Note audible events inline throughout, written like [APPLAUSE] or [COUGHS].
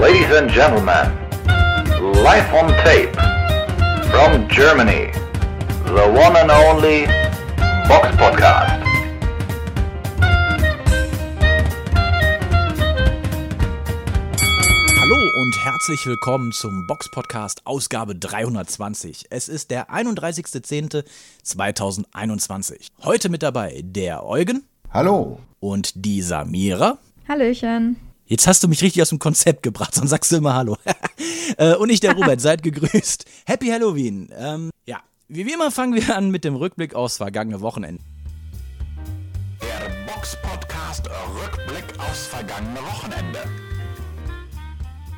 Ladies and gentlemen, live on tape from Germany, the one and only Box Podcast. Hallo und herzlich willkommen zum Box Podcast Ausgabe 320. Es ist der 31.10.2021. Heute mit dabei der Eugen. Hallo. Und die Samira. Hallöchen. Jetzt hast du mich richtig aus dem Konzept gebracht, sonst sagst du immer Hallo. [LAUGHS] Äh, und ich, der Robert, seid gegrüßt. Happy Halloween. Ähm, ja, wie, immer fangen wir an mit dem Rückblick aufs vergangene Wochenende. Der Box Podcast Rückblick aufs vergangene Wochenende.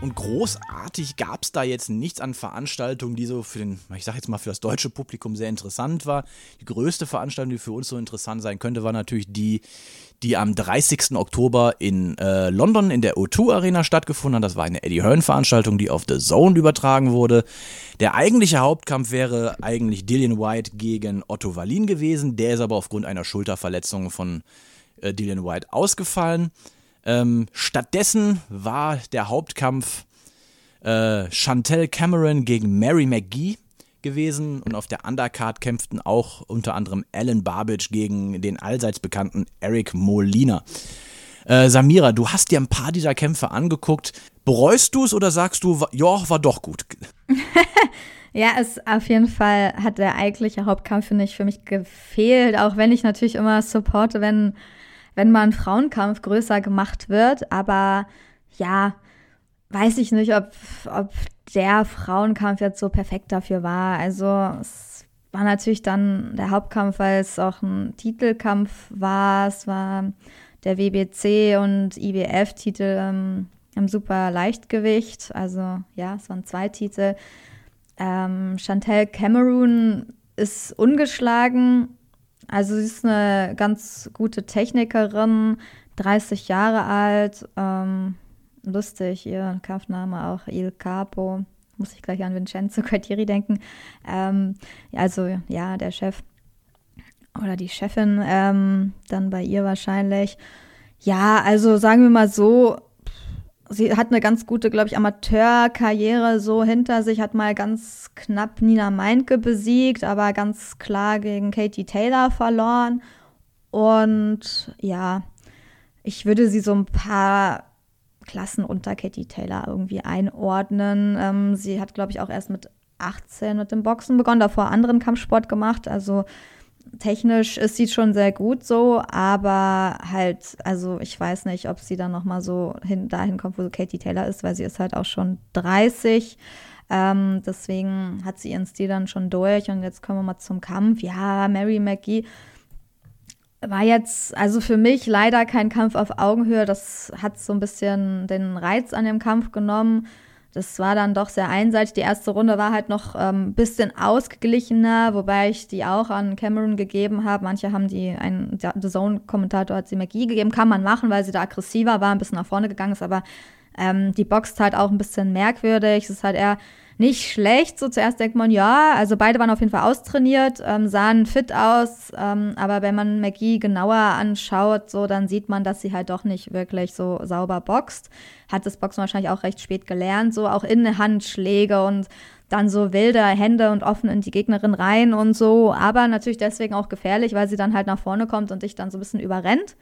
Und großartig gab es da jetzt nichts an Veranstaltungen, die so für den, ich sag jetzt mal für das deutsche Publikum sehr interessant war. Die größte Veranstaltung, die für uns so interessant sein könnte, war natürlich die, die am 30. Oktober in äh, London in der O2 Arena stattgefunden hat. Das war eine Eddie Hearn Veranstaltung, die auf The Zone übertragen wurde. Der eigentliche Hauptkampf wäre eigentlich Dillian White gegen Otto Wallin gewesen. Der ist aber aufgrund einer Schulterverletzung von äh, Dillian White ausgefallen. Ähm, stattdessen war der Hauptkampf äh, Chantel Cameron gegen Mary McGee gewesen und auf der Undercard kämpften auch unter anderem Alan Barbage gegen den allseits bekannten Eric Molina. Äh, Samira, du hast dir ein paar dieser Kämpfe angeguckt. Bereust du es oder sagst du, ja, war doch gut? [LAUGHS] ja, es auf jeden Fall hat der eigentliche Hauptkampf nicht für mich gefehlt, auch wenn ich natürlich immer supporte, wenn wenn mal ein Frauenkampf größer gemacht wird. Aber ja, weiß ich nicht, ob, ob der Frauenkampf jetzt so perfekt dafür war. Also es war natürlich dann der Hauptkampf, weil es auch ein Titelkampf war. Es war der WBC und IBF-Titel ähm, im super Leichtgewicht. Also ja, es waren zwei Titel. Ähm, Chantel Cameron ist ungeschlagen also sie ist eine ganz gute Technikerin, 30 Jahre alt, ähm, lustig, ihr Kampfname auch Il Capo. Muss ich gleich an Vincenzo [LAUGHS] Quartieri denken. Ähm, also ja, der Chef oder die Chefin, ähm, dann bei ihr wahrscheinlich. Ja, also sagen wir mal so, sie hat eine ganz gute, glaube ich, Amateurkarriere so hinter sich, hat mal ganz knapp Nina Meintke besiegt, aber ganz klar gegen Katie Taylor verloren. Und ja, ich würde sie so ein paar Klassen unter Katie Taylor irgendwie einordnen. Ähm, sie hat, glaube ich, auch erst mit 18 mit dem Boxen begonnen, davor anderen Kampfsport gemacht. Also technisch ist sie schon sehr gut so, aber halt, also ich weiß nicht, ob sie dann nochmal so hin, dahin kommt, wo Katie Taylor ist, weil sie ist halt auch schon 30. Ähm, deswegen hat sie ihren Stil dann schon durch und jetzt kommen wir mal zum Kampf. Ja, Mary McGee war jetzt, also für mich leider kein Kampf auf Augenhöhe. Das hat so ein bisschen den Reiz an dem Kampf genommen. Das war dann doch sehr einseitig. Die erste Runde war halt noch ein ähm, bisschen ausgeglichener, wobei ich die auch an Cameron gegeben habe. Manche haben die, ein The Zone-Kommentator hat sie McGee gegeben. Kann man machen, weil sie da aggressiver war, ein bisschen nach vorne gegangen ist, aber ähm, die boxt halt auch ein bisschen merkwürdig. Es ist halt eher nicht schlecht. So zuerst denkt man, ja, also beide waren auf jeden Fall austrainiert, ähm, sahen fit aus, ähm, aber wenn man McGee genauer anschaut, so dann sieht man, dass sie halt doch nicht wirklich so sauber boxt. Hat das Boxen wahrscheinlich auch recht spät gelernt, so auch in Handschläge und dann so wilde Hände und offen in die Gegnerin rein und so, aber natürlich deswegen auch gefährlich, weil sie dann halt nach vorne kommt und dich dann so ein bisschen überrennt.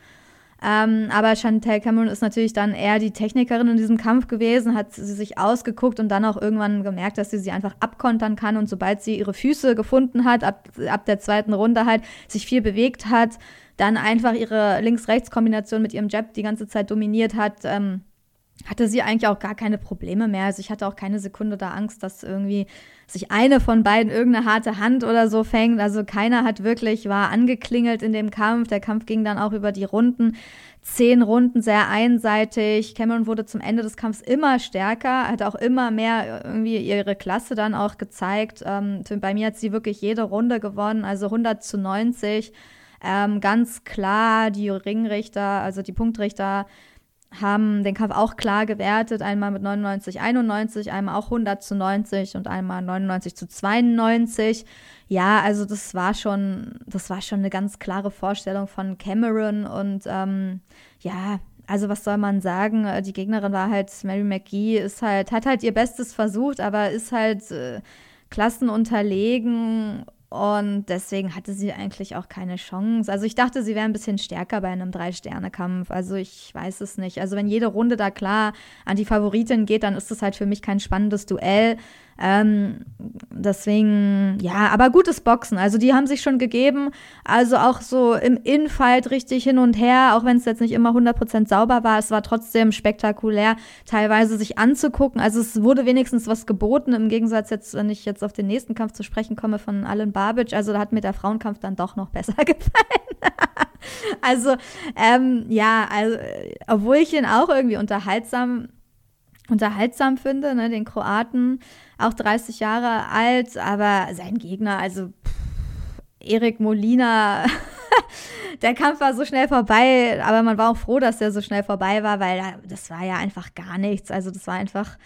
Ähm, aber Chantel Cameron ist natürlich dann eher die Technikerin in diesem Kampf gewesen, hat sie sich ausgeguckt und dann auch irgendwann gemerkt, dass sie sie einfach abkontern kann. Und sobald sie ihre Füße gefunden hat, ab, ab der zweiten Runde halt sich viel bewegt hat, dann einfach ihre Links-Rechts-Kombination mit ihrem Jab die ganze Zeit dominiert hat, ähm, hatte sie eigentlich auch gar keine Probleme mehr. Also ich hatte auch keine Sekunde da Angst, dass irgendwie sich eine von beiden irgendeine harte Hand oder so fängt. Also keiner hat wirklich, war angeklingelt in dem Kampf. Der Kampf ging dann auch über die Runden. Zehn Runden sehr einseitig. Cameron wurde zum Ende des Kampfs immer stärker, hat auch immer mehr irgendwie ihre Klasse dann auch gezeigt. Ähm, bei mir hat sie wirklich jede Runde gewonnen, also 100 zu 90. Ähm, ganz klar, die Ringrichter, also die Punktrichter, haben den Kampf auch klar gewertet, einmal mit 99, 91, einmal auch 100 zu 90 und einmal 99 zu 92. Ja, also das war schon, das war schon eine ganz klare Vorstellung von Cameron und ähm, ja, also was soll man sagen? Äh, die Gegnerin war halt, Mary McGee ist halt, hat halt ihr Bestes versucht, aber ist halt äh, klassenunterlegen und deswegen hatte sie eigentlich auch keine Chance. Also ich dachte, sie wäre ein bisschen stärker bei einem Drei-Sterne-Kampf. Also ich weiß es nicht. Also wenn jede Runde da klar an die Favoritin geht, dann ist das halt für mich kein spannendes Duell. Ähm, deswegen, ja, aber gutes Boxen. Also die haben sich schon gegeben. Also auch so im Infight richtig hin und her, auch wenn es jetzt nicht immer 100% sauber war. Es war trotzdem spektakulär, teilweise sich anzugucken. Also es wurde wenigstens was geboten, im Gegensatz jetzt, wenn ich jetzt auf den nächsten Kampf zu sprechen komme von Alan Babic. Also da hat mir der Frauenkampf dann doch noch besser [LAUGHS] gefallen. also, ähm, ja, also, obwohl ich ihn auch irgendwie unterhaltsam unterhaltsam finde, ne, den Kroaten, auch 30 Jahre alt, aber sein Gegner, also pff, Erik Molina, [LAUGHS] der Kampf war so schnell vorbei, aber man war auch froh, dass der so schnell vorbei war, weil das war ja einfach gar nichts. Also das war einfach.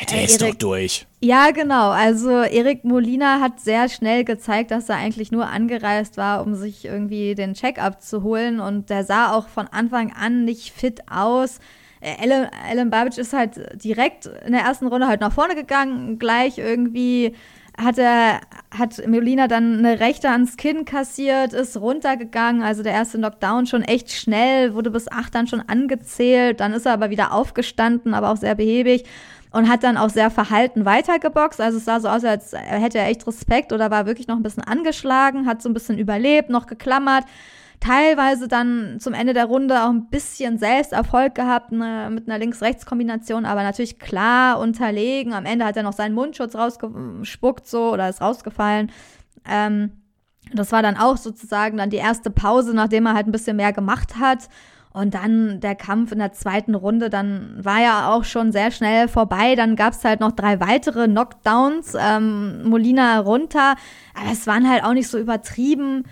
Äh, der ist Erik, doch durch. Ja, genau. Also Erik Molina hat sehr schnell gezeigt, dass er eigentlich nur angereist war, um sich irgendwie den Check-up zu holen. Und der sah auch von Anfang an nicht fit aus. Ellen, Ellen Babic ist halt direkt in der ersten Runde halt nach vorne gegangen, gleich irgendwie hat er, hat Molina dann eine rechte ans Kinn kassiert, ist runtergegangen, also der erste Knockdown schon echt schnell, wurde bis acht dann schon angezählt, dann ist er aber wieder aufgestanden, aber auch sehr behäbig und hat dann auch sehr verhalten weitergeboxt. Also es sah so aus, als hätte er echt Respekt oder war wirklich noch ein bisschen angeschlagen, hat so ein bisschen überlebt, noch geklammert teilweise dann zum Ende der Runde auch ein bisschen Selbsterfolg gehabt ne, mit einer Links-Rechts-Kombination, aber natürlich klar unterlegen. Am Ende hat er noch seinen Mundschutz rausgespuckt so oder ist rausgefallen. Ähm, das war dann auch sozusagen dann die erste Pause, nachdem er halt ein bisschen mehr gemacht hat. Und dann der Kampf in der zweiten Runde, dann war ja auch schon sehr schnell vorbei. Dann gab es halt noch drei weitere Knockdowns, ähm, Molina runter. Aber es waren halt auch nicht so übertrieben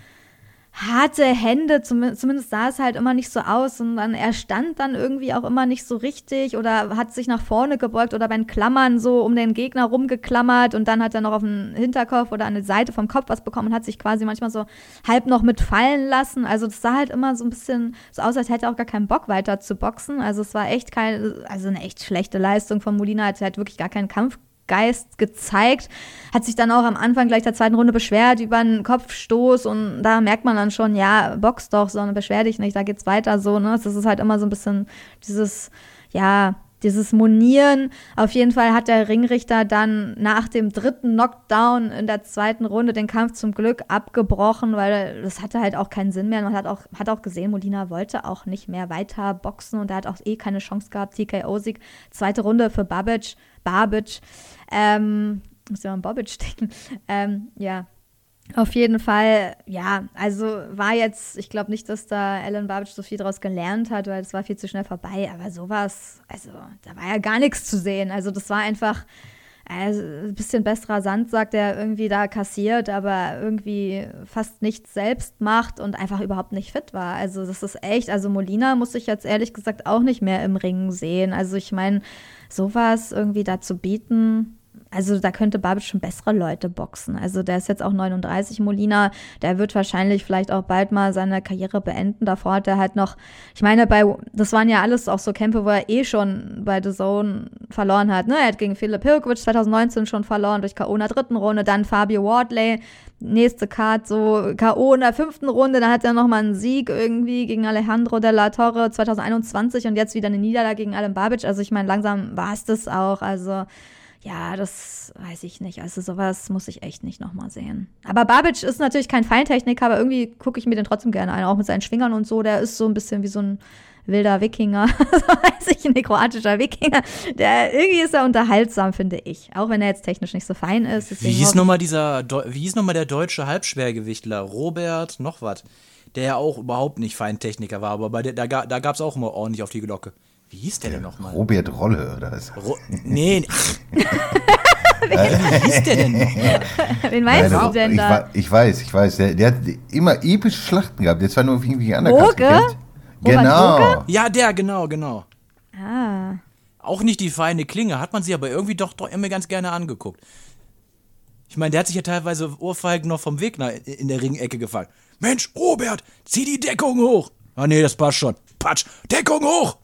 harte Hände, zum, zumindest sah es halt immer nicht so aus und dann er stand dann irgendwie auch immer nicht so richtig oder hat sich nach vorne gebeugt oder beim Klammern so um den Gegner rumgeklammert und dann hat er noch auf den Hinterkopf oder an die Seite vom Kopf was bekommen und hat sich quasi manchmal so halb noch mit fallen lassen. Also das sah halt immer so ein bisschen so aus, als hätte er auch gar keinen Bock weiter zu boxen. Also es war echt keine, also eine echt schlechte Leistung von Molina, hat halt wirklich gar keinen Kampf Geist gezeigt, hat sich dann auch am Anfang gleich der zweiten Runde beschwert über einen Kopfstoß und da merkt man dann schon, ja, box doch, sondern beschwer dich nicht, da geht's weiter so, ne? Das ist halt immer so ein bisschen dieses, ja, dieses Monieren. Auf jeden Fall hat der Ringrichter dann nach dem dritten Knockdown in der zweiten Runde den Kampf zum Glück abgebrochen, weil das hatte halt auch keinen Sinn mehr. Man hat auch, hat auch gesehen, Molina wollte auch nicht mehr weiter boxen und er hat auch eh keine Chance gehabt. TKO-Sieg, zweite Runde für Babic. Babic. Ähm, muss ja mal Bobic denken. [LAUGHS] Ähm, ja, auf jeden Fall, ja, also war jetzt, ich glaube nicht, dass da Alan Babic so viel daraus gelernt hat, weil es war viel zu schnell vorbei, aber sowas, also da war ja gar nichts zu sehen. Also das war einfach also, ein bisschen besserer Sand, sagt er, irgendwie da kassiert, aber irgendwie fast nichts selbst macht und einfach überhaupt nicht fit war. Also das ist echt, also Molina muss ich jetzt ehrlich gesagt auch nicht mehr im Ring sehen. Also ich meine, sowas irgendwie da zu bieten, also da könnte Babic schon bessere Leute boxen. Also der ist jetzt auch 39, Molina. Der wird wahrscheinlich vielleicht auch bald mal seine Karriere beenden. Davor hat er halt noch, ich meine, bei, das waren ja alles auch so Kämpfe, wo er eh schon bei The Zone verloren hat. Ne? Er hat gegen Philipp Hilkovic 2019 schon verloren durch K.O. in der dritten Runde. Dann Fabio Wardley, nächste Card, so K.O. in der fünften Runde. Dann hat er nochmal einen Sieg irgendwie gegen Alejandro de la Torre 2021 und jetzt wieder eine Niederlage gegen Alan Babic. Also ich meine, langsam war es das auch. Also ja, das weiß ich nicht. Also sowas muss ich echt nicht nochmal sehen. Aber Babic ist natürlich kein Feintechniker, aber irgendwie gucke ich mir den trotzdem gerne an, auch mit seinen Schwingern und so. Der ist so ein bisschen wie so ein wilder Wikinger, [LAUGHS] so weiß ich, ein kroatischer Wikinger. Der, irgendwie ist er unterhaltsam, finde ich. Auch wenn er jetzt technisch nicht so fein ist. Wie hieß nochmal dieser, wie hieß nochmal der deutsche Halbschwergewichtler? Robert, noch was. Der ja auch überhaupt nicht Feintechniker war, aber bei der, da, da gab es auch immer ordentlich auf die Glocke. Wie hieß der, der denn nochmal? Robert Rolle oder was? Ro nee. [LAUGHS] Wie hieß der denn nochmal? [LAUGHS] Wen meinst Nein, du denn ich, da? Ich weiß, ich weiß. Der, der, hat immer epische Schlachten gehabt. Jetzt war nur irgendwie anders. Genau. Ja, der, genau, genau. Ah. Auch nicht die feine Klinge, hat man sie aber irgendwie doch, doch immer ganz gerne angeguckt. Ich meine, der hat sich ja teilweise Ohrfeigen noch vom Weg in der Ringecke gefangen. Mensch, Robert, zieh die Deckung hoch. Ah nee, das passt schon. Patsch, Deckung hoch!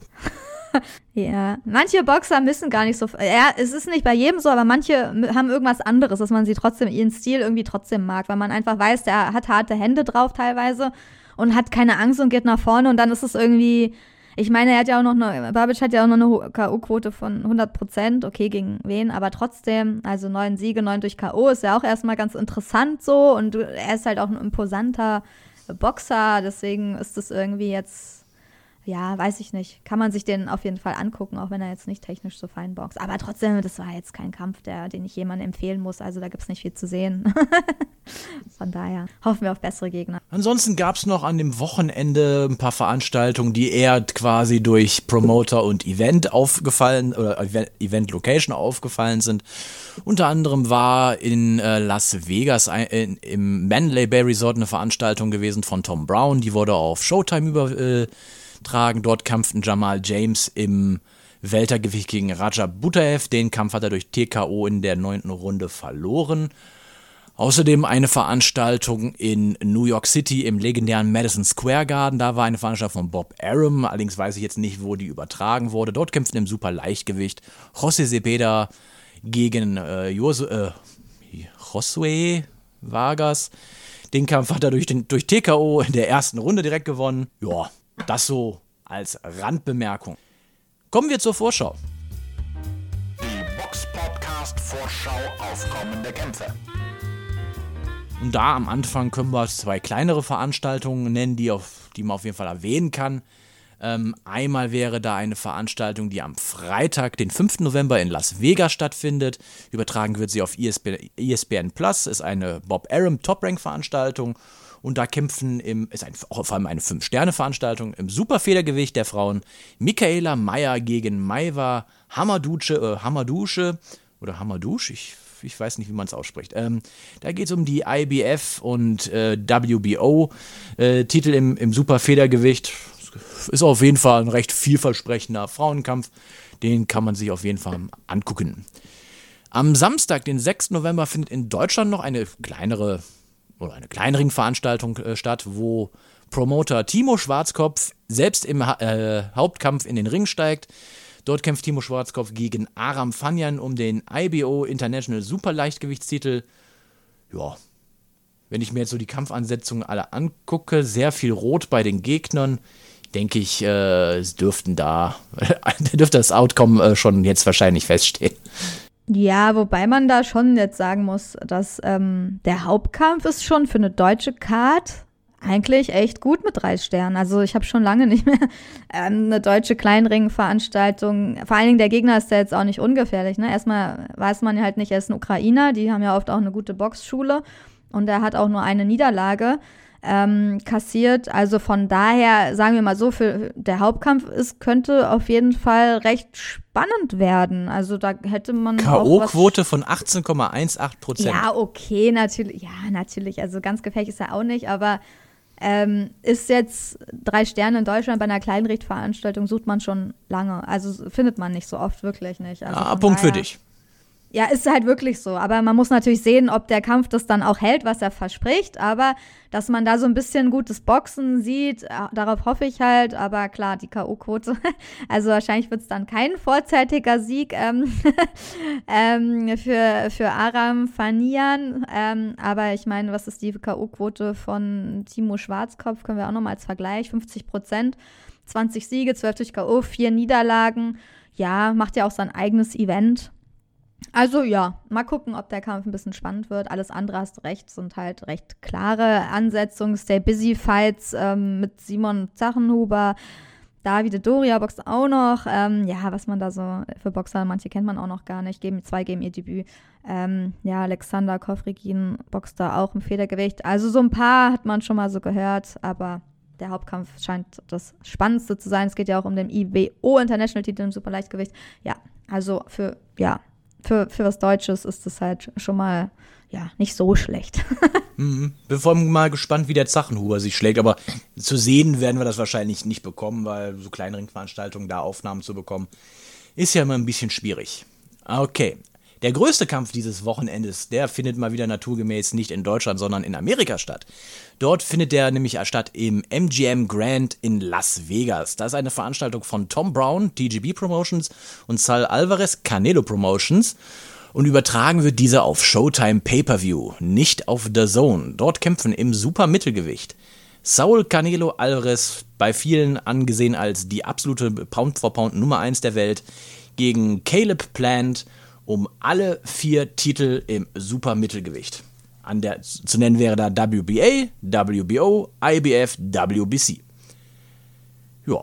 [LAUGHS] Ja, manche Boxer müssen gar nicht so. Ja, es ist nicht bei jedem so, aber manche haben irgendwas anderes, dass man sie trotzdem, ihren Stil irgendwie trotzdem mag, weil man einfach weiß, der hat harte Hände drauf teilweise und hat keine Angst und geht nach vorne und dann ist es irgendwie. Ich meine, er hat ja auch noch eine, Babic hat ja auch noch eine K.O.-Quote von 100 Prozent, okay, gegen wen, aber trotzdem, also neun Siege, neun durch K.O. ist ja auch erstmal ganz interessant so und er ist halt auch ein imposanter Boxer, deswegen ist das irgendwie jetzt ja, weiß ich nicht. Kann man sich den auf jeden Fall angucken, auch wenn er jetzt nicht technisch so fein boxt. Aber trotzdem, das war jetzt kein Kampf, der, den ich jemandem empfehlen muss. Also da gibt es nicht viel zu sehen. [LAUGHS] Von daher hoffen wir auf bessere Gegner. Ansonsten gab es noch an dem Wochenende ein paar Veranstaltungen, die eher quasi durch Promoter und Event aufgefallen oder Event Location aufgefallen sind. Unter anderem war in äh, Las Vegas ein, in, im Manley Bay Resort eine Veranstaltung gewesen von Tom Brown. Die wurde auf Showtime über äh, tragen. Dort kämpften Jamal James im Weltergewicht gegen Raja Butaev. Den Kampf hat er durch TKO in der neunten Runde verloren. Außerdem eine Veranstaltung in New York City im legendären Madison Square Garden. Da war eine Veranstaltung von Bob Arum. Allerdings weiß ich jetzt nicht, wo die übertragen wurde. Dort kämpften im Superleichtgewicht José Cepeda gegen äh, Jose, äh, Josue Vargas. Den Kampf hat er durch, den, durch TKO in der ersten Runde direkt gewonnen. Ja, das so als Randbemerkung. Kommen wir zur Vorschau. Die Box Podcast Vorschau auf kommende Kämpfe. Und da am Anfang können wir zwei kleinere Veranstaltungen nennen, die, auf, die man auf jeden Fall erwähnen kann. Ähm, einmal wäre da eine Veranstaltung, die am Freitag, den 5. November in Las Vegas stattfindet. Übertragen wird sie auf ESPN, ESPN Plus, ist eine Bob Arum Top Rank Veranstaltung und da kämpfen im, ist ein, vor allem eine Fünf-Sterne-Veranstaltung im Superfedergewicht der Frauen Michaela Meyer gegen Maiva Hamadusche, äh, Hamadusche oder Hamadouche, ich, ich weiß nicht, wie man es ausspricht. Ähm, da geht es um die IBF und äh, WBO-Titel äh, im, im Superfedergewicht. Ist auf jeden Fall ein recht vielversprechender Frauenkampf. Den kann man sich auf jeden Fall angucken. Am Samstag, den 6. November, findet in Deutschland noch eine kleinere oder eine kleinere Veranstaltung äh, statt, wo Promoter Timo Schwarzkopf selbst im ha äh, Hauptkampf in den Ring steigt. Dort kämpft Timo Schwarzkopf gegen Aram Fanyan um den IBO International Superleichtgewichtstitel. Ja, wenn ich mir jetzt so die Kampfansetzungen alle angucke, sehr viel Rot bei den Gegnern, denke ich, äh, es dürften da, [LAUGHS] dürfte das Outcome äh, schon jetzt wahrscheinlich feststehen. Ja, wobei man da schon jetzt sagen muss, dass ähm, der Hauptkampf ist schon für eine deutsche Card eigentlich echt gut mit drei Sternen. Also ich habe schon lange [LAUGHS] nicht mehr ähm, eine deutsche Kleinring-Veranstaltung. Vor allen Dingen der Gegner ist ja jetzt auch nicht ungefährlich. Ne? Erstmal weiß man halt nicht, er ist ein Ukrainer. Die haben ja oft auch eine gute Boxschule und er hat auch nur eine Niederlage ähm, kassiert. Also von daher, sagen wir mal so, für der Hauptkampf ist, könnte auf jeden Fall recht spannend werden. Also da hätte man. K.O.-Quote von 18,18 Prozent. Ja, okay, natürlich. Ja, natürlich. Also ganz gefährlich ist er auch nicht, aber ähm, ist jetzt drei Sterne in Deutschland bei einer Kleinrichtveranstaltung sucht man schon lange. Also findet man nicht so oft, wirklich nicht. Also ah, Punkt daher, für dich. Ja, ist halt wirklich so. Aber man muss natürlich sehen, ob der Kampf das dann auch hält, was er verspricht. Aber dass man da so ein bisschen gutes Boxen sieht, äh, darauf hoffe ich halt. Aber klar, die K.O.-Quote. [LAUGHS] Also wahrscheinlich wird es dann kein vorzeitiger Sieg ähm, [LAUGHS] ähm, für, für Aram Fanian. Ähm, aber ich meine, was ist die K.O.-Quote von Timo Schwarzkopf? Können wir auch nochmal als Vergleich. 50 Prozent, 20 Siege, 12 durch K.O., 4 Niederlagen. Ja, macht ja auch sein eigenes Event. Also ja, mal gucken, ob der Kampf ein bisschen spannend wird. Alles andere hast recht, sind halt recht klare Ansetzungen. Stay Busy Fights ähm, mit Simon Zachenhuber. Davide Doria boxt auch noch. Ähm, ja, was man da so für Boxer, manche kennt man auch noch gar nicht. Geben, zwei geben ihr Debüt. Ähm, ja, Alexander Kofrigin boxt da auch im Federgewicht. Also so ein paar hat man schon mal so gehört, aber der Hauptkampf scheint das Spannendste zu sein. Es geht ja auch um den IBO International Titel im Superleichtgewicht. Ja, also für, ja, für, für was Deutsches ist das halt schon mal ja, nicht so schlecht. [LAUGHS] mhm. Bin vor allem mal gespannt, wie der Zachenhuber sich schlägt, aber zu sehen werden wir das wahrscheinlich nicht bekommen, weil so kleineren Veranstaltungen da Aufnahmen zu bekommen, ist ja immer ein bisschen schwierig. Okay. Der größte Kampf dieses Wochenendes, der findet mal wieder naturgemäß nicht in Deutschland, sondern in Amerika statt. Dort findet der nämlich statt im MGM Grand in Las Vegas. Das ist eine Veranstaltung von Tom Brown, TGB Promotions und Sal Alvarez, Canelo Promotions. Und übertragen wird diese auf Showtime Pay-Per-View, nicht auf The Zone. Dort kämpfen im Supermittelgewicht Saul Canelo Alvarez, bei vielen angesehen als die absolute Pound-for-Pound Nummer 1 der Welt, gegen Caleb Plant um alle vier Titel im Supermittelgewicht. An der, zu nennen wäre da WBA, WBO, IBF, WBC. Ja.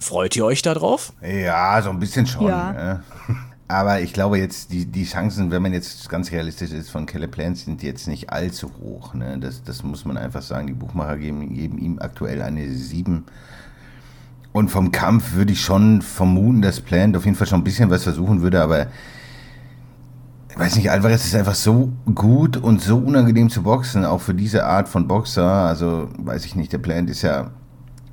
Freut ihr euch darauf? Ja, so ein bisschen schon. Ja. Ne? [LAUGHS] Aber ich glaube jetzt, die, die Chancen, wenn man jetzt ganz realistisch ist, von Caleb Plant sind jetzt nicht allzu hoch. Ne? Das, das muss man einfach sagen. Die Buchmacher geben, geben ihm aktuell eine 7. Und vom Kampf würde ich schon vermuten, dass Plant auf jeden Fall schon ein bisschen was versuchen würde, aber ich weiß nicht, Alvarez ist einfach so gut und so unangenehm zu boxen, auch für diese Art von Boxer. Also, weiß ich nicht, der Plant ist ja,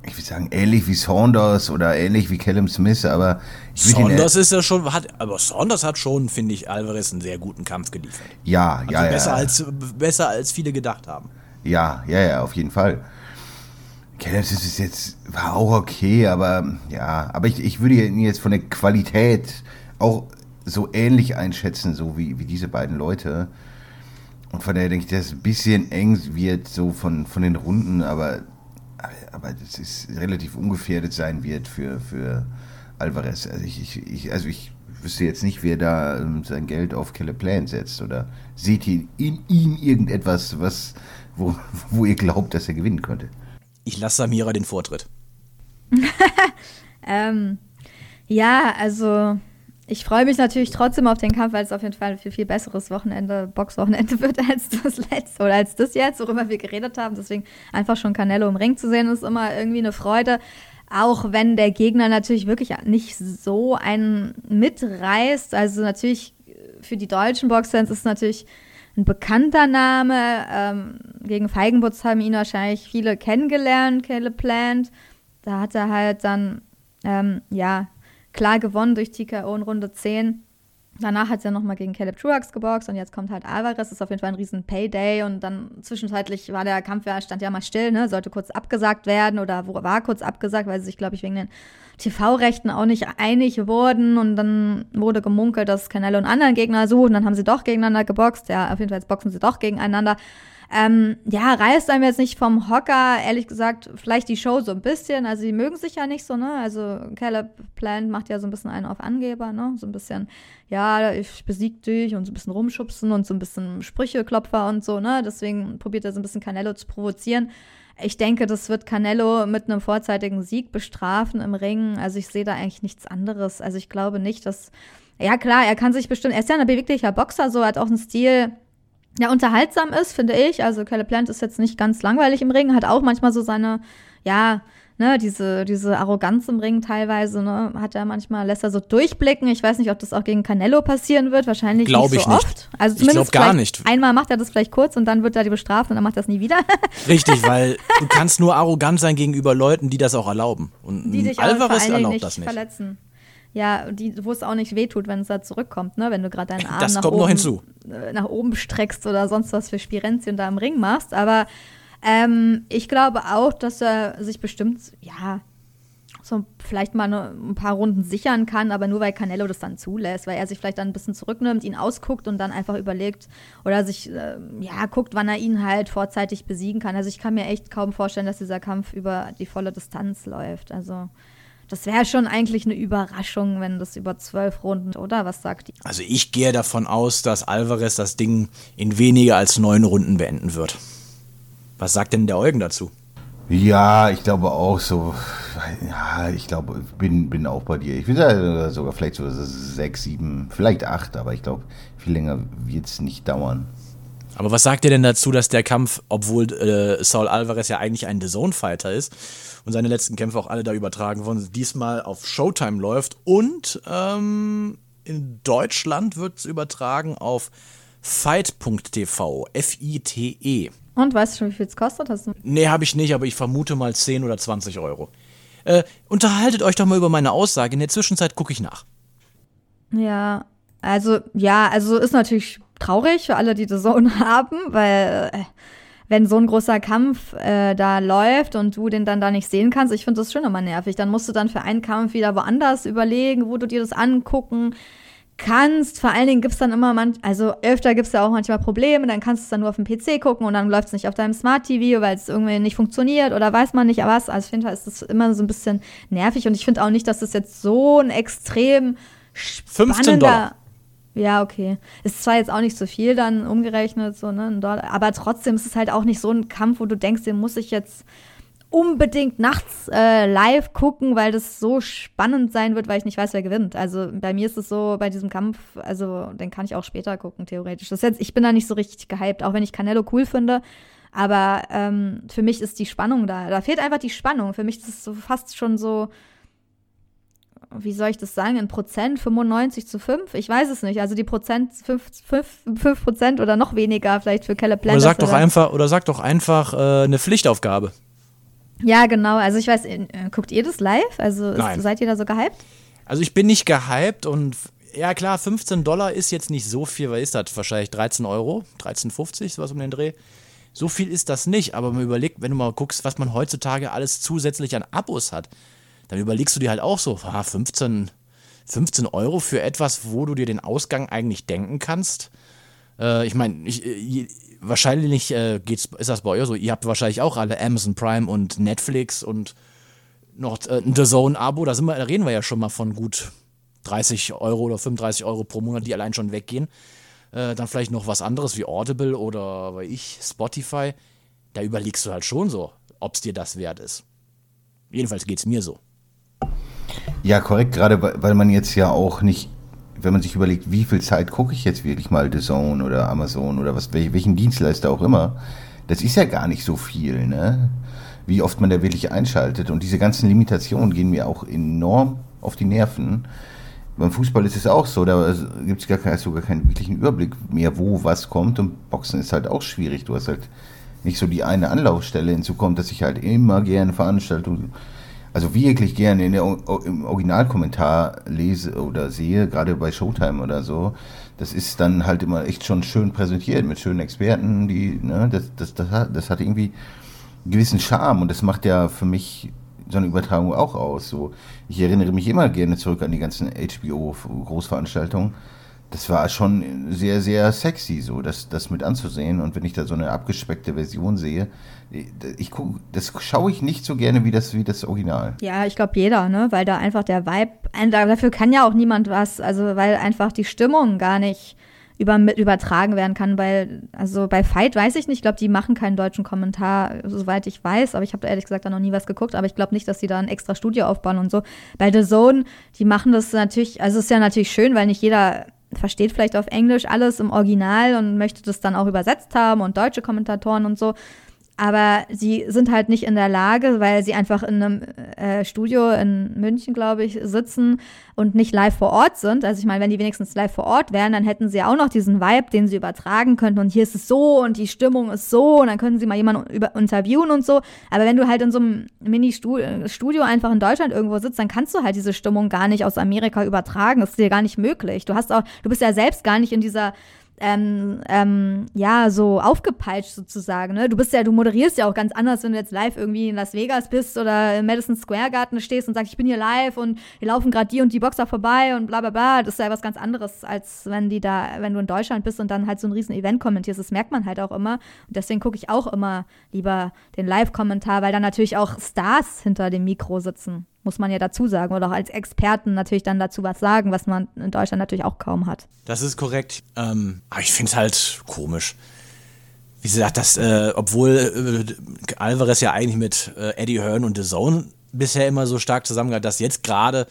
ich würde sagen, ähnlich wie Saunders oder ähnlich wie Callum Smith, aber Saunders ist ja schon, hat, aber Saunders hat schon, finde ich, Alvarez einen sehr guten Kampf geliefert. ja, Also ja, ja. besser, als, besser als viele gedacht haben. Ja, ja, ja, auf jeden Fall. Smith ist jetzt, war auch okay, aber ja, aber ich, ich würde ihn jetzt von der Qualität auch so ähnlich einschätzen, so wie, wie diese beiden Leute. Und von daher denke ich, dass es ein bisschen eng wird, so von, von den Runden, aber, aber, das ist relativ ungefährdet sein wird für, für Alvarez. Also ich, ich, ich, also ich wüsste jetzt nicht, wer da ähm, sein Geld auf Caleb Plant setzt. Oder seht ihr in ihm irgendetwas, was, wo, wo ihr glaubt, dass er gewinnen könnte? Ich lasse Samira den Vortritt. [LAUGHS] Ähm, ja, also ich freue mich natürlich trotzdem auf den Kampf, weil es auf jeden Fall ein viel, viel besseres Wochenende, Boxwochenende [LAUGHS] wird als das letzte oder als das jetzt, worüber wir geredet haben. Deswegen einfach schon Canelo im Ring zu sehen, ist immer irgendwie eine Freude. Auch wenn der Gegner natürlich wirklich nicht so einen mitreißt. Also natürlich für die deutschen Boxfans ist es natürlich ein bekannter Name. Ähm, gegen Feigenbutz haben ihn wahrscheinlich viele kennengelernt, Caleb Plant. Da hat er halt dann, ähm, ja, klar gewonnen durch TKO in Runde 10. Danach hat er nochmal gegen Caleb Truax geboxt und jetzt kommt halt Alvarez. Ist auf jeden Fall ein riesen Payday und dann zwischenzeitlich war der Kampf ja, stand ja mal still, ne? Sollte kurz abgesagt werden oder war kurz abgesagt, weil sie sich, glaube ich, wegen den TV-Rechten auch nicht einig wurden und dann wurde gemunkelt, dass Canelo einen anderen Gegner sucht und dann haben sie doch gegeneinander geboxt. Ja, auf jeden Fall jetzt boxen sie doch gegeneinander. Ähm, ja, reißt einem jetzt nicht vom Hocker, ehrlich gesagt, vielleicht die Show so ein bisschen. Also, die mögen sich ja nicht so, ne? Also, Caleb Plant macht ja so ein bisschen einen auf Angeber, ne? So ein bisschen, ja, ich besieg dich und so ein bisschen rumschubsen und so ein bisschen Sprücheklopfer und so, ne? Deswegen probiert er so ein bisschen Canelo zu provozieren. Ich denke, das wird Canelo mit einem vorzeitigen Sieg bestrafen im Ring. Also, ich sehe da eigentlich nichts anderes. Also, ich glaube nicht, dass. Ja, klar, er kann sich bestimmt. Er ist ja ein beweglicher Boxer, so, hat auch einen Stil ja, unterhaltsam ist, finde ich. Also Caleb Plant ist jetzt nicht ganz langweilig im Ring, hat auch manchmal so seine, ja, ne, diese, diese Arroganz im Ring teilweise, ne, hat er manchmal, lässt er so durchblicken. Ich weiß nicht, ob das auch gegen Canelo passieren wird, wahrscheinlich Glaub nicht ich so nicht. oft. Also Ich zumindest glaub gar nicht. Einmal macht er das vielleicht kurz und dann wird er die bestraft und dann macht er es nie wieder. [LAUGHS] Richtig, weil du kannst nur arrogant sein gegenüber Leuten, die das auch erlauben. Und die dich Alvarez erlaubt nicht, das nicht. verletzen. Ja, die, wo es auch nicht wehtut, wenn es da zurückkommt, ne? Wenn du gerade deinen Arm Das nach oben, äh, nach oben streckst oder sonst was für Spirenzien da im Ring machst. Aber ähm, ich glaube auch, dass er sich bestimmt, ja, so vielleicht mal ne, ein paar Runden sichern kann, aber nur weil Canelo das dann zulässt, weil er sich vielleicht dann ein bisschen zurücknimmt, ihn ausguckt und dann einfach überlegt oder sich, äh, ja, guckt, wann er ihn halt vorzeitig besiegen kann. Also ich kann mir echt kaum vorstellen, dass dieser Kampf über die volle Distanz läuft. Also das wäre schon eigentlich eine Überraschung, wenn das über zwölf Runden, oder? Was sagt die? Also ich gehe davon aus, dass Alvarez das Ding in weniger als neun Runden beenden wird. Was sagt denn der Eugen dazu? Ja, ich glaube auch so. Ja, ich glaube, bin, bin auch bei dir. Ich würde sogar vielleicht so sechs, sieben, vielleicht acht, aber ich glaube, viel länger wird es nicht dauern. Aber was sagt ihr denn dazu, dass der Kampf, obwohl äh, Saul Alvarez ja eigentlich ein The Zone-Fighter ist und seine letzten Kämpfe auch alle da übertragen wurden, diesmal auf Showtime läuft und ähm, in Deutschland wird es übertragen auf fight.tv, F-I-T-E. Und weißt du schon, wie viel es kostet? Hast du Nee, habe ich nicht, aber ich vermute mal 10 oder 20 Euro. Äh, unterhaltet euch doch mal über meine Aussage. In der Zwischenzeit gucke ich nach. Ja, Also, ja, also ist natürlich traurig für alle, die The [LAUGHS] Zone haben, weil äh, wenn so ein großer Kampf äh, da läuft und du den dann da nicht sehen kannst, ich finde das schon immer nervig. Dann musst du dann für einen Kampf wieder woanders überlegen, wo du dir das angucken kannst. Vor allen Dingen gibt's dann immer, man, also öfter gibt's ja auch manchmal Probleme, dann kannst du es dann nur auf dem PC gucken und dann läuft's nicht auf deinem Smart TV, weil es irgendwie nicht funktioniert oder weiß man nicht was. Also ich finde, ist das immer so ein bisschen nervig und ich finde auch nicht, dass das jetzt so ein extrem spannender 15 Dollar. Ja, okay. Ist zwar jetzt auch nicht so viel dann umgerechnet, so, ne, Dollar, aber trotzdem ist es halt auch nicht so ein Kampf, wo du denkst, den muss ich jetzt unbedingt nachts äh, live gucken, weil das so spannend sein wird, weil ich nicht weiß, wer gewinnt. Also bei mir ist es so, bei diesem Kampf, also den kann ich auch später gucken, theoretisch. Das jetzt, ich bin da nicht so richtig gehypt, auch wenn ich Canelo cool finde. Aber ähm, für mich ist die Spannung da. Da fehlt einfach die Spannung. Für mich ist es so fast schon so, wie soll ich das sagen, in Prozent 95 zu 5? Ich weiß es nicht. Also die Prozent 5, 5, 5 Prozent oder noch weniger vielleicht für Caleb Oder sag doch einfach, oder sag doch einfach äh, eine Pflichtaufgabe. Ja, genau. Also ich weiß, äh, guckt ihr das live? Also ist, seid ihr da so gehypt? Also ich bin nicht gehypt und ja klar, 15 Dollar ist jetzt nicht so viel, weil ist das wahrscheinlich 13 Euro, 13,50 sowas um den Dreh. So viel ist das nicht, aber man überlegt, wenn du mal guckst, was man heutzutage alles zusätzlich an Abos hat, dann überlegst du dir halt auch so, ah, 15, 15 Euro für etwas, wo du dir den Ausgang eigentlich denken kannst. Äh, ich meine, äh, wahrscheinlich äh, geht's, ist das bei euch so, ihr habt wahrscheinlich auch alle Amazon Prime und Netflix und noch äh, ein The Zone-Abo, da, da reden wir ja schon mal von gut 30 Euro oder 35 Euro pro Monat, die allein schon weggehen. Äh, dann vielleicht noch was anderes wie Audible oder weil ich, Spotify. Da überlegst du halt schon so, ob es dir das wert ist. Jedenfalls geht es mir so. Ja, korrekt, gerade weil man jetzt ja auch nicht, wenn man sich überlegt, wie viel Zeit gucke ich jetzt wirklich mal The Zone oder Amazon oder was, wel- welchen Dienstleister auch immer, das ist ja gar nicht so viel, ne? Wie oft man da wirklich einschaltet. Und diese ganzen Limitationen gehen mir auch enorm auf die Nerven. Beim Fußball ist es auch so, da gibt es gar kein, sogar keinen wirklichen Überblick mehr, wo was kommt. Und Boxen ist halt auch schwierig. Du hast halt nicht so die eine Anlaufstelle. Hinzu kommt, dass ich halt immer gerne Veranstaltungen, also wirklich gerne in der, im Originalkommentar lese oder sehe, gerade bei Showtime oder so. Das ist dann halt immer echt schon schön präsentiert mit schönen Experten, die, ne, das, das, das, hat, das hat irgendwie einen gewissen Charme und das macht ja für mich so eine Übertragung auch aus. So, ich erinnere mich immer gerne zurück an die ganzen HBO-Großveranstaltungen. Das war schon sehr, sehr sexy, so das, das mit anzusehen. Und wenn ich da so eine abgespeckte Version sehe, ich guck, das schaue ich nicht so gerne wie das, wie das Original. Ja, ich glaube jeder, ne? Weil da einfach der Vibe, dafür kann ja auch niemand was, also weil einfach die Stimmung gar nicht über, übertragen werden kann, weil, also bei Fight weiß ich nicht, ich glaube, die machen keinen deutschen Kommentar, soweit ich weiß, aber ich habe ehrlich gesagt da noch nie was geguckt, aber ich glaube nicht, dass die da ein extra Studio aufbauen und so. Bei The Zone, die machen das natürlich, also es ist ja natürlich schön, weil nicht jeder versteht vielleicht auf Englisch alles im Original und möchte das dann auch übersetzt haben und deutsche Kommentatoren und so. Aber sie sind halt nicht in der Lage, weil sie einfach in einem äh, Studio in München, glaube ich, sitzen und nicht live vor Ort sind. Also ich meine, wenn die wenigstens live vor Ort wären, dann hätten sie ja auch noch diesen Vibe, den sie übertragen könnten. Und hier ist es so und die Stimmung ist so und dann können sie mal jemanden über interviewen und so. Aber wenn du halt in so einem Mini-Studio einfach in Deutschland irgendwo sitzt, dann kannst du halt diese Stimmung gar nicht aus Amerika übertragen. Das ist dir gar nicht möglich. Du hast auch, du bist ja selbst gar nicht in dieser ähm, ähm, ja, so aufgepeitscht sozusagen. Ne? Du bist ja, du moderierst ja auch ganz anders, wenn du jetzt live irgendwie in Las Vegas bist oder im Madison Square Garden stehst und sagst, ich bin hier live und wir laufen gerade die und die Boxer vorbei und bla bla bla. Das ist ja was ganz anderes, als wenn die da, wenn du in Deutschland bist und dann halt so ein riesen Event kommentierst. Das merkt man halt auch immer. Und deswegen gucke ich auch immer lieber den Live-Kommentar, weil da natürlich auch Stars hinter dem Mikro sitzen. Muss man ja dazu sagen. Oder auch als Experten natürlich dann dazu was sagen, was man in Deutschland natürlich auch kaum hat. Das ist korrekt. Ähm, aber ich finde es halt komisch. Wie gesagt, dass, äh, obwohl äh, Alvarez ja eigentlich mit äh, Eddie Hearn und The Zone bisher immer so stark zusammengehört, dass jetzt gerade.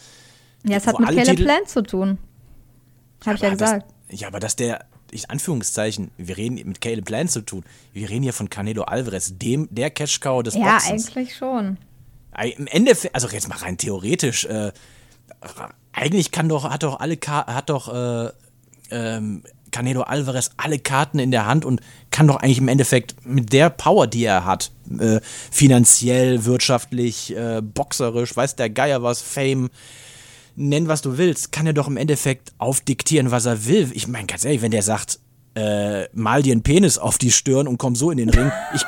Ja, es hat mit Caleb Titel- Plant zu tun. Habe ich ja gesagt. Das, ja, aber dass der, ich Anführungszeichen, wir reden mit Caleb Plant zu tun. Wir reden hier von Canelo Alvarez, dem der Cash Cow des Ja, Boxens. eigentlich schon. Im Endeffekt, also jetzt mal rein theoretisch, äh, eigentlich kann doch, hat doch alle Ka hat doch äh, ähm, Canelo Alvarez alle Karten in der Hand und kann doch eigentlich im Endeffekt mit der Power, die er hat, äh, finanziell, wirtschaftlich, äh, boxerisch, weiß der Geier was, Fame, nenn was du willst, kann er doch im Endeffekt aufdiktieren, was er will. Ich meine, ganz ehrlich, wenn der sagt, äh, mal dir einen Penis auf die Stirn und komm so in den Ring, ich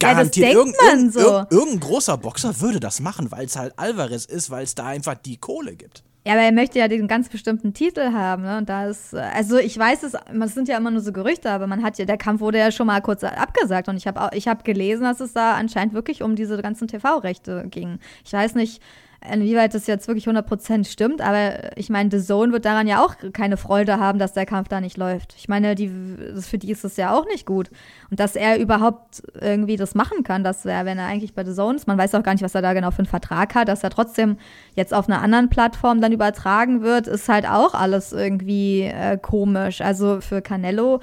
garantiert denkt irgend, irgend, so. irgend, irgendein großer Boxer würde das machen, weil es halt Alvarez ist, weil es da einfach die Kohle gibt. Ja, aber er möchte ja den ganz bestimmten Titel haben, ne? Und da ist, also ich weiß es, es sind ja immer nur so Gerüchte, aber man hat ja, der Kampf wurde ja schon mal kurz abgesagt und ich habe ich habe gelesen, dass es da anscheinend wirklich um diese ganzen TV-Rechte ging. Ich weiß nicht, inwieweit das jetzt wirklich 100% stimmt, aber ich meine, The Zone wird daran ja auch keine Freude haben, dass der Kampf da nicht läuft. Ich meine, die, für die ist das ja auch nicht gut. Und dass er überhaupt irgendwie das machen kann, dass er, wenn er eigentlich bei The Zone ist, man weiß auch gar nicht, was er da genau für einen Vertrag hat, dass er trotzdem jetzt auf einer anderen Plattform dann übertragen wird, ist halt auch alles irgendwie äh, komisch. Also für Canelo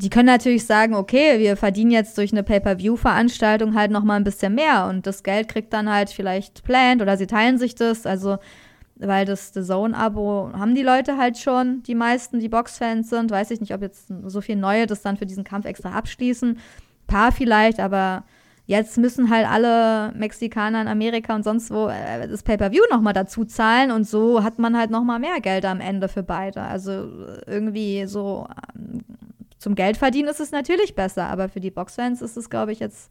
die können natürlich sagen, okay, wir verdienen jetzt durch eine Pay-per-view-Veranstaltung halt noch mal ein bisschen mehr und das Geld kriegt dann halt vielleicht Plant oder sie teilen sich das, also weil das The Zone-Abo haben die Leute halt schon, die meisten, die Boxfans sind. Weiß ich nicht, ob jetzt so viel Neue das dann für diesen Kampf extra abschließen. Paar vielleicht, aber jetzt müssen halt alle Mexikaner in Amerika und sonst wo äh, das Pay-per-view noch mal dazu zahlen und so hat man halt noch mal mehr Geld am Ende für beide. Also irgendwie so ähm, zum Geldverdienen ist es natürlich besser, aber für die Boxfans ist es, glaube ich, jetzt,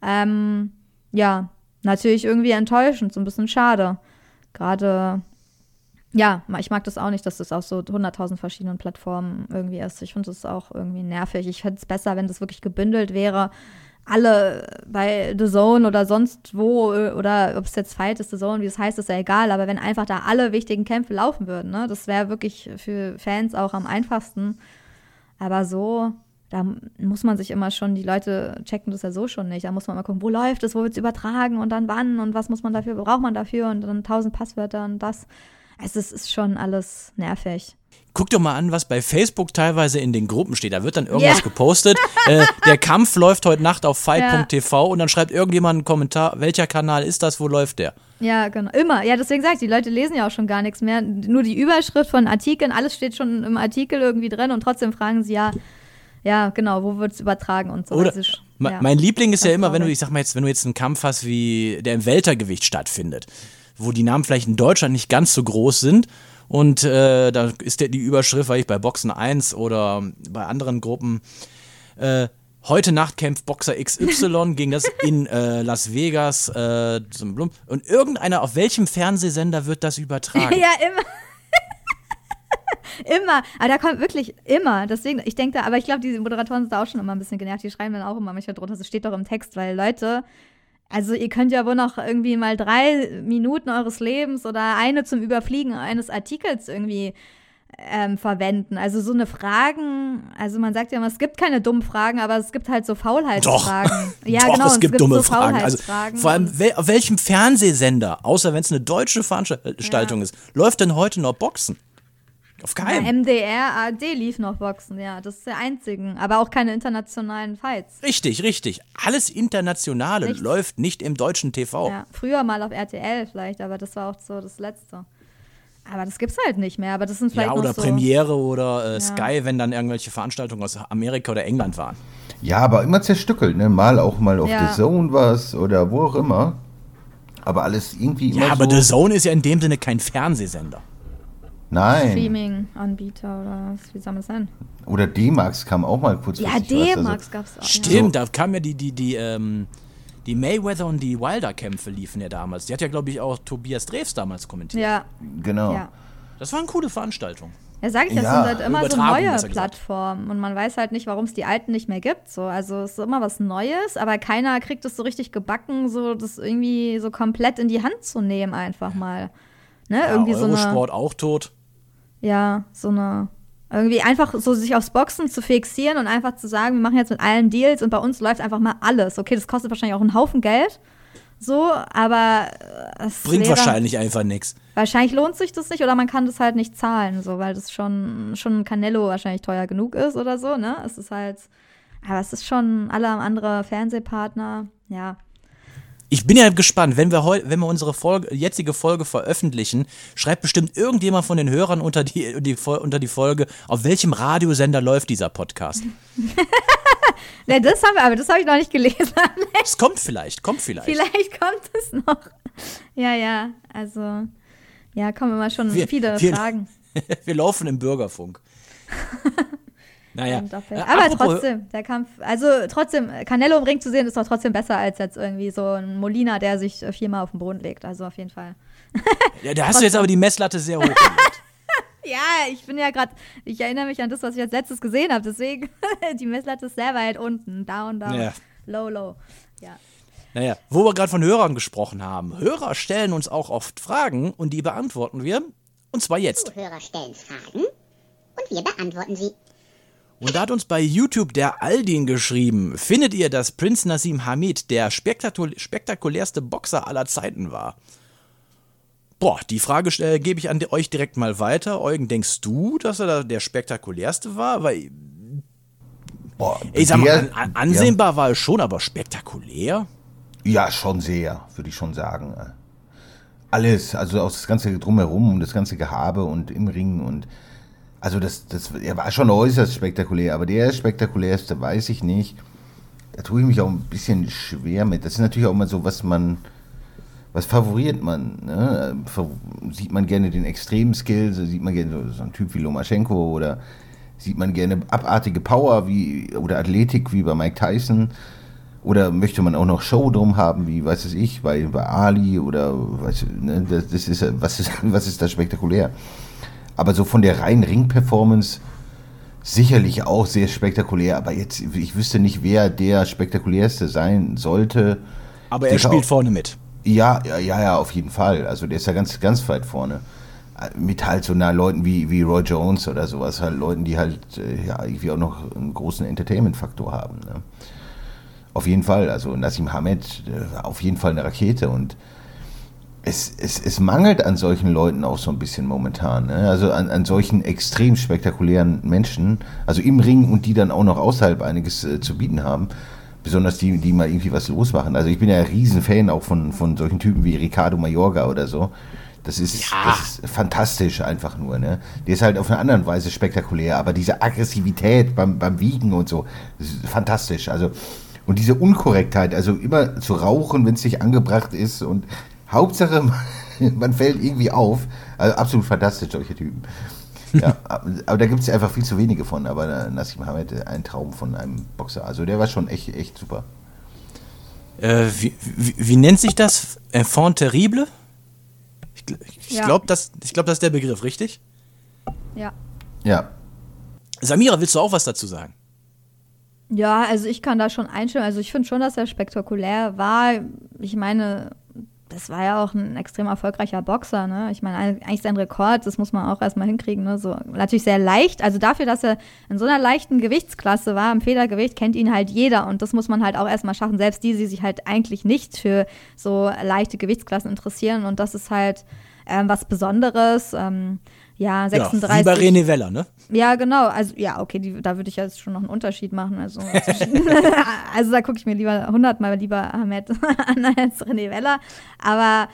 ähm, ja, natürlich irgendwie enttäuschend, so ein bisschen schade. Gerade, ja, ich mag das auch nicht, dass das auf so 100.000 verschiedenen Plattformen irgendwie ist. Ich finde das auch irgendwie nervig. Ich fände es besser, wenn das wirklich gebündelt wäre. Alle bei The Zone oder sonst wo, oder ob es jetzt Fight ist, The Zone, wie es heißt, ist ja egal, aber wenn einfach da alle wichtigen Kämpfe laufen würden, ne, das wäre wirklich für Fans auch am einfachsten. Aber so, da muss man sich immer schon, die Leute checken das ja so schon nicht. Da muss man mal gucken, wo läuft es, wo wird es übertragen und dann wann und was muss man dafür, braucht man dafür und dann tausend Passwörter und das. Also es ist schon alles nervig. Guck doch mal an, was bei Facebook teilweise in den Gruppen steht. Da wird dann irgendwas Ja. gepostet. äh, der Kampf läuft heute Nacht auf fight.tv und dann schreibt irgendjemand einen Kommentar, welcher Kanal ist das, wo läuft der? Ja, genau. Immer. Ja, deswegen sag ich, die Leute lesen ja auch schon gar nichts mehr. Nur die Überschrift von Artikeln, alles steht schon im Artikel irgendwie drin und trotzdem fragen sie ja, ja, genau, wo wird es übertragen und so. Oder ist, ja. mein Liebling ist ja immer, wenn du, ich sag mal jetzt, wenn du jetzt einen Kampf hast, wie der im Weltergewicht stattfindet, wo die Namen vielleicht in Deutschland nicht ganz so groß sind. Und äh, da ist der, die Überschrift, weil ich bei Boxen 1 oder bei anderen Gruppen, äh, heute Nacht kämpft Boxer XY [LAUGHS] gegen das in äh, Las Vegas. Äh, und irgendeiner, auf welchem Fernsehsender wird das übertragen? Ja, immer. [LAUGHS] immer. Aber da kommt wirklich immer. Deswegen, ich denke da, aber ich glaube, die Moderatoren sind da auch schon immer ein bisschen genervt. Die schreiben dann auch immer manchmal drunter, das steht doch im Text, weil Leute, also ihr könnt ja wohl noch irgendwie mal drei Minuten eures Lebens oder eine zum Überfliegen eines Artikels irgendwie ähm, verwenden. Also so eine Fragen, also man sagt ja immer, es gibt keine dummen Fragen, aber es gibt halt so Faulheitsfragen. [LAUGHS] Ja, Doch, genau, es gibt dumme so Fragen. Also, Faulheitsfragen. vor allem, wel, auf welchem Fernsehsender, außer wenn es eine deutsche Veranstaltung ist, läuft denn heute noch Boxen? Auf Ja, keinem. MDR, ARD lief noch Boxen, ja, das ist der einzigen. Aber auch keine internationalen Fights. Richtig, richtig. Alles Internationale Nichts. läuft nicht im deutschen TV. Ja, früher mal auf RTL vielleicht, aber das war auch so das Letzte. Aber das gibt's halt nicht mehr. Aber das sind vielleicht Ja, oder noch so, Premiere oder äh, Sky, wenn dann irgendwelche Veranstaltungen aus Amerika oder England waren. Ja, aber immer zerstückelt, ne? Mal auch mal auf Ja. The Zone was oder wo auch immer. Aber alles irgendwie immer Ja, aber so. The Zone ist ja in dem Sinne kein Fernsehsender. Nein. Streaming-Anbieter oder was, wie soll man das nennen? Oder D-Max kam auch mal kurz. Ja, D-Max gab's auch. Stimmt, da kam ja die, die, die, ähm, die Mayweather und die Wilder-Kämpfe liefen ja damals. Die hat ja, glaube ich, auch Tobias Drews damals kommentiert. Ja, Genau. ja. Das waren coole Veranstaltungen. Ja, sag ich, das Ja, sind halt immer so neue. Plattformen und man weiß halt nicht, warum es die alten nicht mehr gibt. So. Also es ist immer was Neues, aber keiner kriegt es so richtig gebacken, so das irgendwie so komplett in die Hand zu nehmen, einfach mal. Ne? Ja, irgendwie so eine. Eurosport auch tot. Ja, so eine. Irgendwie einfach so sich aufs Boxen zu fixieren und einfach zu sagen, wir machen jetzt mit allen Deals und bei uns läuft einfach mal alles. Okay, das kostet wahrscheinlich auch einen Haufen Geld. So, aber äh, es Bringt wäre, wahrscheinlich einfach nichts. Wahrscheinlich lohnt sich das nicht oder man kann das halt nicht zahlen, so, weil das schon, schon ein Canelo wahrscheinlich teuer genug ist oder so, ne? Es ist halt. Aber es ist schon alle andere Fernsehpartner, ja. Ich bin ja gespannt, wenn wir heu, wenn wir unsere Folge, jetzige Folge veröffentlichen, schreibt bestimmt irgendjemand von den Hörern unter die, die, unter die Folge, auf welchem Radiosender läuft dieser Podcast. [LAUGHS] Ne, das haben wir, aber das habe ich noch nicht gelesen. [LAUGHS] Es kommt vielleicht, kommt vielleicht. Vielleicht kommt es noch. Ja, ja, also, Ja, kommen immer schon Wir- viele wir- Fragen. [LAUGHS] Wir laufen im Bürgerfunk. Naja. im Doppel. äh, Aber apropos- trotzdem, der Kampf, also trotzdem, Canelo im Ring zu sehen, ist doch trotzdem besser als jetzt irgendwie so ein Molina, der sich viermal auf den Boden legt. Also auf jeden Fall. [LAUGHS] Ja, da hast du jetzt aber die Messlatte sehr hoch. gelegt. [LAUGHS] Ja, ich bin ja gerade, ich erinnere mich an das, was ich als letztes gesehen habe. Deswegen, [LAUGHS] die Messlatte ist sehr weit unten. Down, down, Ja. low, low. Ja. Naja, wo wir gerade von Hörern gesprochen haben. Hörer stellen uns auch oft Fragen und die beantworten wir. Und zwar jetzt. Zuhörer stellen Fragen und wir beantworten sie. Und da hat uns bei YouTube der Aldin geschrieben, findet ihr, dass Prinz Nassim Hamid der spektakul spektakulärste Boxer aller Zeiten war? Boah, die Frage äh, gebe ich an euch direkt mal weiter. Eugen, denkst du, dass er da der spektakulärste war? Weil, Boah, ich sag mal, an, an, ansehnbar war er schon, aber spektakulär? Ja, schon sehr, würde ich schon sagen. Alles, also auch das ganze drumherum und das ganze Gehabe und im Ring und also das, das, er war schon äußerst spektakulär, aber der spektakulärste weiß ich nicht. Da tue ich mich auch ein bisschen schwer mit. Das ist natürlich auch immer so, was man, was favoriert man? Ne? Sieht man gerne den extremen Skill, sieht man gerne so, einen Typ wie Lomachenko oder sieht man gerne abartige Power wie oder Athletik wie bei Mike Tyson oder möchte man auch noch Show drum haben, wie weiß es ich, bei, bei Ali oder weiß, ne, das, das ist was ist [LAUGHS] was ist da spektakulär? Aber so von der reinen Ring-Performance sicherlich auch sehr spektakulär, aber jetzt ich wüsste nicht, wer der spektakulärste sein sollte. Aber er spielt auch- vorne mit. Ja, ja, ja, ja, auf jeden Fall. Also der ist ja ganz, ganz weit vorne. Mit halt so na, Leuten wie, wie Roy Jones oder sowas, halt Leuten, die halt äh, ja irgendwie auch noch einen großen Entertainment-Faktor haben. Ne? Auf jeden Fall. Also Nassim Hamed äh, auf jeden Fall eine Rakete und es, es, es mangelt an solchen Leuten auch so ein bisschen momentan. Ne? Also an, an solchen extrem spektakulären Menschen, also im Ring und die dann auch noch außerhalb einiges äh, zu bieten haben. Besonders die, die mal irgendwie was losmachen. Also ich bin ja ein Riesenfan auch von, von solchen Typen wie Ricardo Mayorga oder so. Das ist, Ja. das ist fantastisch einfach nur. Ne? Der ist halt auf eine andere Weise spektakulär, aber diese Aggressivität beim, beim Wiegen und so, das ist fantastisch. Also, und diese Unkorrektheit, also immer zu rauchen, wenn es nicht angebracht ist und Hauptsache, [LAUGHS] man fällt irgendwie auf. Also absolut fantastisch, solche Typen. Ja, [LAUGHS] aber da gibt es einfach viel zu wenige von. Aber äh, Nassim Hamed, äh, ein Traum von einem Boxer. Also der war schon echt, echt super. Äh, wie, wie, wie nennt sich das? Enfant terrible? Ich, ich Ja. glaube, das, ich glaub, das ist der Begriff, richtig? Ja. Ja, Samira, willst du auch was dazu sagen? Ja, also ich kann da schon einstimmen. Also ich finde schon, dass er spektakulär war. Ich meine, das war ja auch ein extrem erfolgreicher Boxer, ne? Ich meine, eigentlich sein Rekord, das muss man auch erstmal hinkriegen, ne? So natürlich sehr leicht. Also dafür, dass er in so einer leichten Gewichtsklasse war, im Federgewicht, kennt ihn halt jeder. Und das muss man halt auch erstmal schaffen. Selbst die, die sich halt eigentlich nicht für so leichte Gewichtsklassen interessieren. Und das ist halt ähm, was Besonderes. Ähm, ja, 36. Ja, wie bei René Weller, ne? Ja, genau. Also, ja, okay, die, da würde ich jetzt schon noch einen Unterschied machen. Also, [LAUGHS] [LAUGHS] also da gucke ich mir lieber hundertmal lieber Ahmed [LAUGHS] an als René Weller. Aber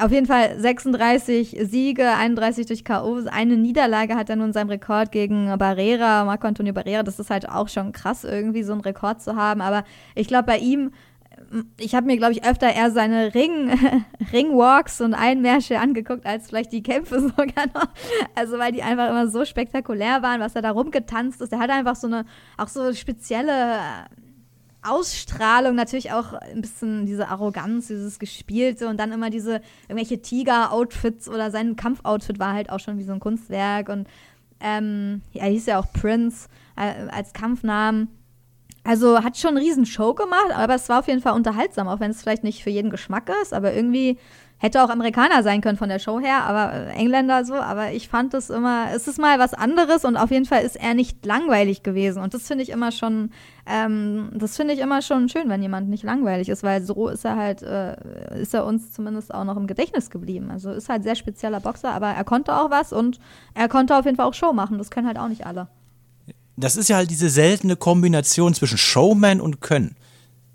auf jeden Fall 36 Siege, 31 durch K.O. Eine Niederlage hat er nun in seinem Rekord gegen Barrera, Marco Antonio Barrera. Das ist halt auch schon krass, irgendwie so einen Rekord zu haben. Aber ich glaube, bei ihm ich habe mir, glaube ich, öfter eher seine Ring, [LAUGHS] Ringwalks und Einmärsche angeguckt, als vielleicht die Kämpfe [LAUGHS] sogar noch. Also, weil die einfach immer so spektakulär waren, was er da rumgetanzt ist. Er hat einfach so eine, auch so spezielle Ausstrahlung, natürlich auch ein bisschen diese Arroganz, dieses Gespielte und dann immer diese irgendwelche Tiger-Outfits oder sein Kampfoutfit war halt auch schon wie so ein Kunstwerk und ähm, ja, er hieß ja auch Prince äh, als Kampfnamen. Also hat schon eine riesen Show gemacht, aber es war auf jeden Fall unterhaltsam, auch wenn es vielleicht nicht für jeden Geschmack ist, aber irgendwie hätte auch Amerikaner sein können von der Show her, aber äh, Engländer so, aber ich fand es immer, es ist mal was anderes und auf jeden Fall ist er nicht langweilig gewesen und das finde ich immer schon, ähm, das finde ich immer schon schön, wenn jemand nicht langweilig ist, weil so ist er halt, äh, ist er uns zumindest auch noch im Gedächtnis geblieben. Also ist halt sehr spezieller Boxer, aber er konnte auch was und er konnte auf jeden Fall auch Show machen, das können halt auch nicht alle. Das ist ja halt diese seltene Kombination zwischen Showman und Können.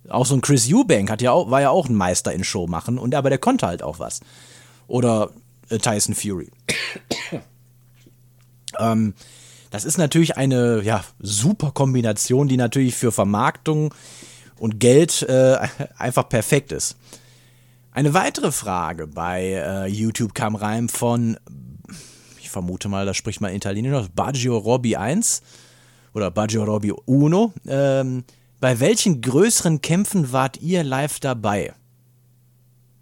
Auch so ein Chris Eubank hat ja auch, war ja auch ein Meister in Show machen, und, aber der konnte halt auch was. Oder äh, Tyson Fury. [COUGHS] ähm, das ist natürlich eine ja, super Kombination, die natürlich für Vermarktung und Geld äh, [LAUGHS] einfach perfekt ist. Eine weitere Frage bei äh, YouTube kam rein von, ich vermute mal, das spricht mal Italienisch, Baggio Robby 1 oder Baggio Robby Uno. Ähm, bei welchen größeren Kämpfen wart ihr live dabei?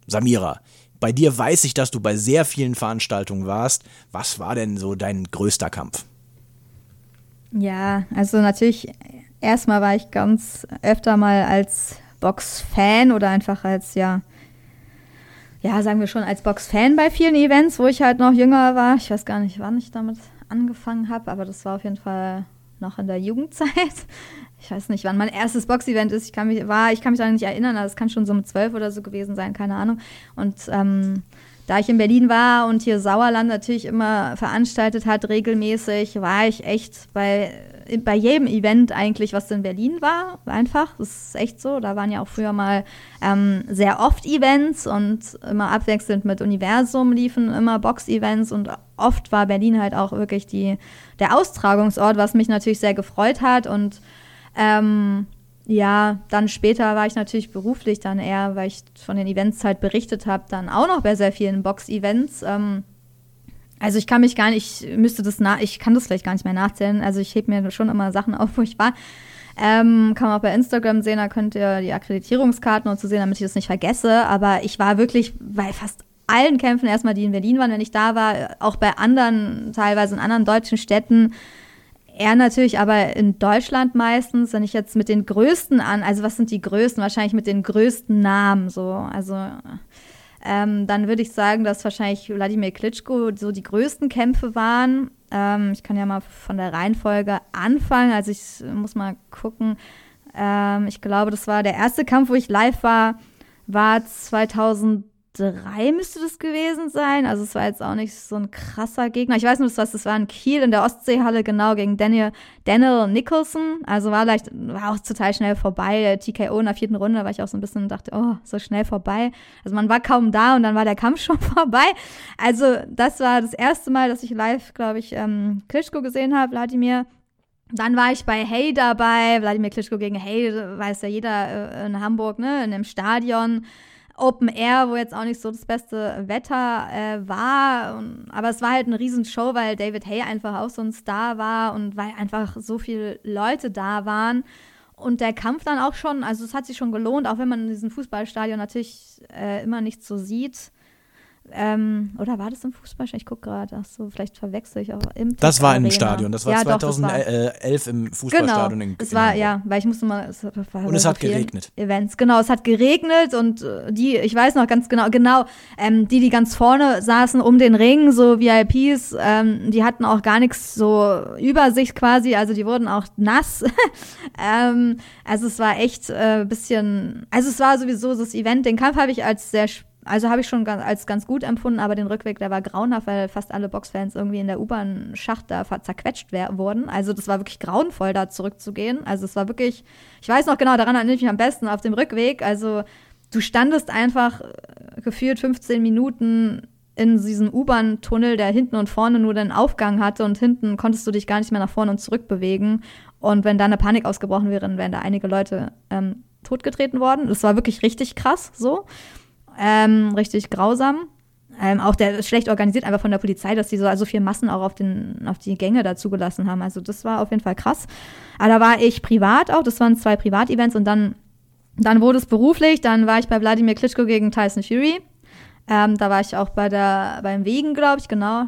Samira, bei dir weiß ich, dass du bei sehr vielen Veranstaltungen warst. Was war denn so dein größter Kampf? Ja, also natürlich, erstmal war ich ganz öfter mal als Box-Fan oder einfach als, ja, ja, sagen wir schon als Box-Fan bei vielen Events, wo ich halt noch jünger war. Ich weiß gar nicht, wann ich damit angefangen habe, aber das war auf jeden Fall noch in der Jugendzeit. [LAUGHS] Ich weiß nicht, wann mein erstes Box-Event ist. Ich kann mich, war, ich kann mich daran nicht erinnern, aber es kann schon so mit zwölf oder so gewesen sein, keine Ahnung. Und ähm, da ich in Berlin war und hier Sauerland natürlich immer veranstaltet hat, regelmäßig, war ich echt bei, bei jedem Event eigentlich, was in Berlin war, einfach. Das ist echt so. Da waren ja auch früher mal ähm, sehr oft Events und immer abwechselnd mit Universum liefen immer Box-Events und oft war Berlin halt auch wirklich die, der Austragungsort, was mich natürlich sehr gefreut hat und ähm, ja, dann später war ich natürlich beruflich dann eher, weil ich von den Events halt berichtet habe, dann auch noch bei sehr vielen Box-Events. Ähm, also ich kann mich gar nicht, ich müsste das nach, ich kann das vielleicht gar nicht mehr nachzählen. Also ich hebe mir schon immer Sachen auf, wo ich war. Ähm, kann man auch bei Instagram sehen, da könnt ihr die Akkreditierungskarten und so sehen, damit ich das nicht vergesse. Aber ich war wirklich bei fast allen Kämpfen erstmal, die in Berlin waren, wenn ich da war, auch bei anderen, teilweise in anderen deutschen Städten er natürlich aber in Deutschland meistens, wenn ich jetzt mit den größten an, also was sind die größten? Wahrscheinlich mit den größten Namen so. Also ähm, dann würde ich sagen, dass wahrscheinlich Wladimir Klitschko so die größten Kämpfe waren. Ähm, ich kann ja mal von der Reihenfolge anfangen. Also ich muss mal gucken. Ähm, ich glaube, das war der erste Kampf, wo ich live war, war 2000 drei müsste das gewesen sein. Also es war jetzt auch nicht so ein krasser Gegner. Ich weiß nur, was das war in Kiel in der Ostseehalle, genau, gegen Daniel, Daniel Nicholson. Also war leicht, war auch total schnell vorbei. TKO in der vierten Runde, war ich auch so ein bisschen dachte, oh, so schnell vorbei. Also man war kaum da und dann war der Kampf [LAUGHS] schon vorbei. Also das war das erste Mal, dass ich live, glaube ich, ähm, Klitschko gesehen habe, Wladimir. Dann war ich bei Hey dabei, Wladimir Klitschko gegen Hey, weiß ja jeder äh, in Hamburg, ne, in dem Stadion. Open Air, wo jetzt auch nicht so das beste Wetter äh, war. Und, aber es war halt eine Riesenshow, weil David Hay einfach auch so ein Star war und weil einfach so viele Leute da waren. Und der Kampf dann auch schon, also es hat sich schon gelohnt, auch wenn man in diesem Fußballstadion natürlich äh, immer nichts so sieht. Ähm, oder war das im Fußballstadion? Ich gucke gerade. Ach so, vielleicht verwechsel ich auch im Das war im Stadion. Das war ja, 2011 im Fußballstadion genau. in Es war, ja, weil ich musste mal. Es und es hat geregnet. Events. Genau, es hat geregnet und äh, die, ich weiß noch ganz genau, genau, ähm, die, die ganz vorne saßen um den Ring, so VIPs, ähm, die hatten auch gar nichts so Übersicht quasi. Also die wurden auch nass. [LAUGHS] ähm, also es war echt ein äh, bisschen. Also es war sowieso das Event. Den Kampf habe ich als sehr also habe ich schon als ganz gut empfunden, aber den Rückweg, der war grauenhaft, weil fast alle Boxfans irgendwie in der U-Bahn-Schacht da zerquetscht wurden. Also das war wirklich grauenvoll, da zurückzugehen. Also es war wirklich, ich weiß noch genau, daran erinnere ich mich am besten, auf dem Rückweg. Also du standest einfach äh, gefühlt 15 Minuten in diesem U-Bahn-Tunnel, der hinten und vorne nur den Aufgang hatte und hinten konntest du dich gar nicht mehr nach vorne und zurück bewegen. Und wenn da eine Panik ausgebrochen wäre, dann wären da einige Leute ähm, totgetreten worden. Das war wirklich richtig krass so. Ähm, richtig grausam. Ähm, auch der ist schlecht organisiert, einfach von der Polizei, dass die so also viel Massen auch auf, den, auf die Gänge da zugelassen haben. Also das war auf jeden Fall krass. Aber da war ich privat auch, das waren zwei Privatevents und dann, dann wurde es beruflich. Dann war ich bei Wladimir Klitschko gegen Tyson Fury. Ähm, da war ich auch bei der, beim Wegen, glaube ich, genau.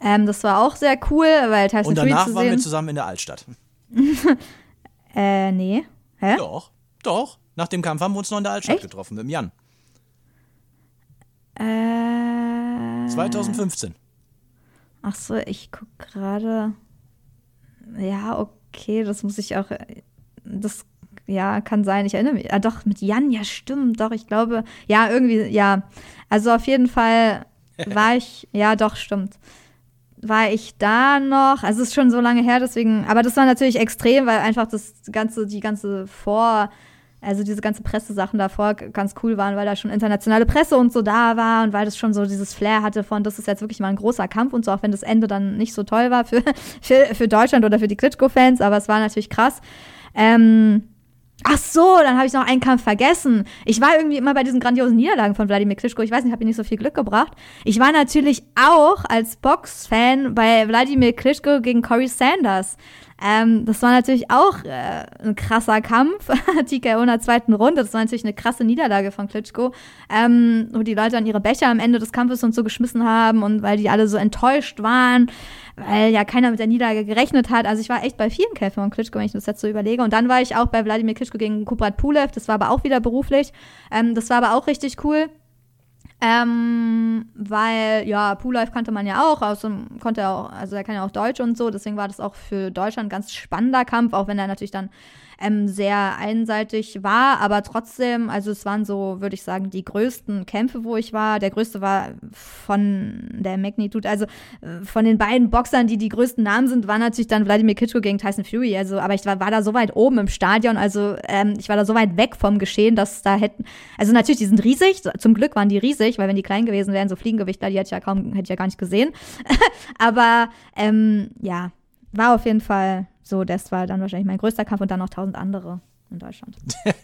Ähm, das war auch sehr cool, weil Tyson Und danach waren wir zusammen in der Altstadt. [LAUGHS] äh, nee. Hä? Doch, doch. Nach dem Kampf haben wir uns noch in der Altstadt Echt? getroffen, mit dem Jan. Äh, 2015. Ach so, ich guck gerade. Ja, okay, das muss ich auch. Das ja, kann sein. Ich erinnere mich. Ah, doch, mit Jan, ja, stimmt. Doch, ich glaube. Ja, irgendwie, ja. Also auf jeden Fall [LAUGHS] war ich. ja, doch, stimmt. War ich da noch? Also es ist schon so lange her, deswegen. Aber das war natürlich extrem, weil einfach das ganze, die ganze Vor also diese ganze Pressesachen davor ganz cool waren, weil da schon internationale Presse und so da war und weil das schon so dieses Flair hatte von, das ist jetzt wirklich mal ein großer Kampf und so, auch wenn das Ende dann nicht so toll war für, [LAUGHS] für, für Deutschland oder für die Klitschko-Fans, aber es war natürlich krass. Ähm, Ach so, dann habe ich noch einen Kampf vergessen. Ich war irgendwie immer bei diesen grandiosen Niederlagen von Wladimir Klitschko. Ich weiß nicht, habe ihm nicht so viel Glück gebracht. Ich war natürlich auch als Boxfan bei Wladimir Klitschko gegen Corey Sanders. Ähm, das war natürlich auch äh, ein krasser Kampf, [LAUGHS] TKO in der zweiten Runde. Das war natürlich eine krasse Niederlage von Klitschko, ähm, wo die Leute dann ihre Becher am Ende des Kampfes und so geschmissen haben und weil die alle so enttäuscht waren, weil ja keiner mit der Niederlage gerechnet hat. Also ich war echt bei vielen Kämpfen von Klitschko, wenn ich das jetzt so überlege. Und dann war ich auch bei Wladimir Klitschko gegen Kubrat Pulev. Das war aber auch wieder beruflich. Ähm, das war aber auch richtig cool. Ähm, weil, ja, Poollife kannte man ja auch, also konnte er auch, also er kann ja auch Deutsch und so, deswegen war das auch für Deutschland ein ganz spannender Kampf, auch wenn er natürlich dann ähm, sehr einseitig war, aber trotzdem, also es waren so, würde ich sagen, die größten Kämpfe, wo ich war. Der größte war von der Magnitude, also äh, von den beiden Boxern, die die größten Namen sind, war natürlich dann Vladimir Klitschko gegen Tyson Fury. Also, aber ich war, war da so weit oben im Stadion, also ähm, ich war da so weit weg vom Geschehen, dass da hätten, also natürlich, die sind riesig, zum Glück waren die riesig, weil wenn die klein gewesen wären, so Fliegengewichtler, die hätte ich ja kaum, hätte ich ja gar nicht gesehen. [LAUGHS] aber ähm, ja, war auf jeden Fall so, das war dann wahrscheinlich mein größter Kampf und dann noch tausend andere in Deutschland. [LAUGHS]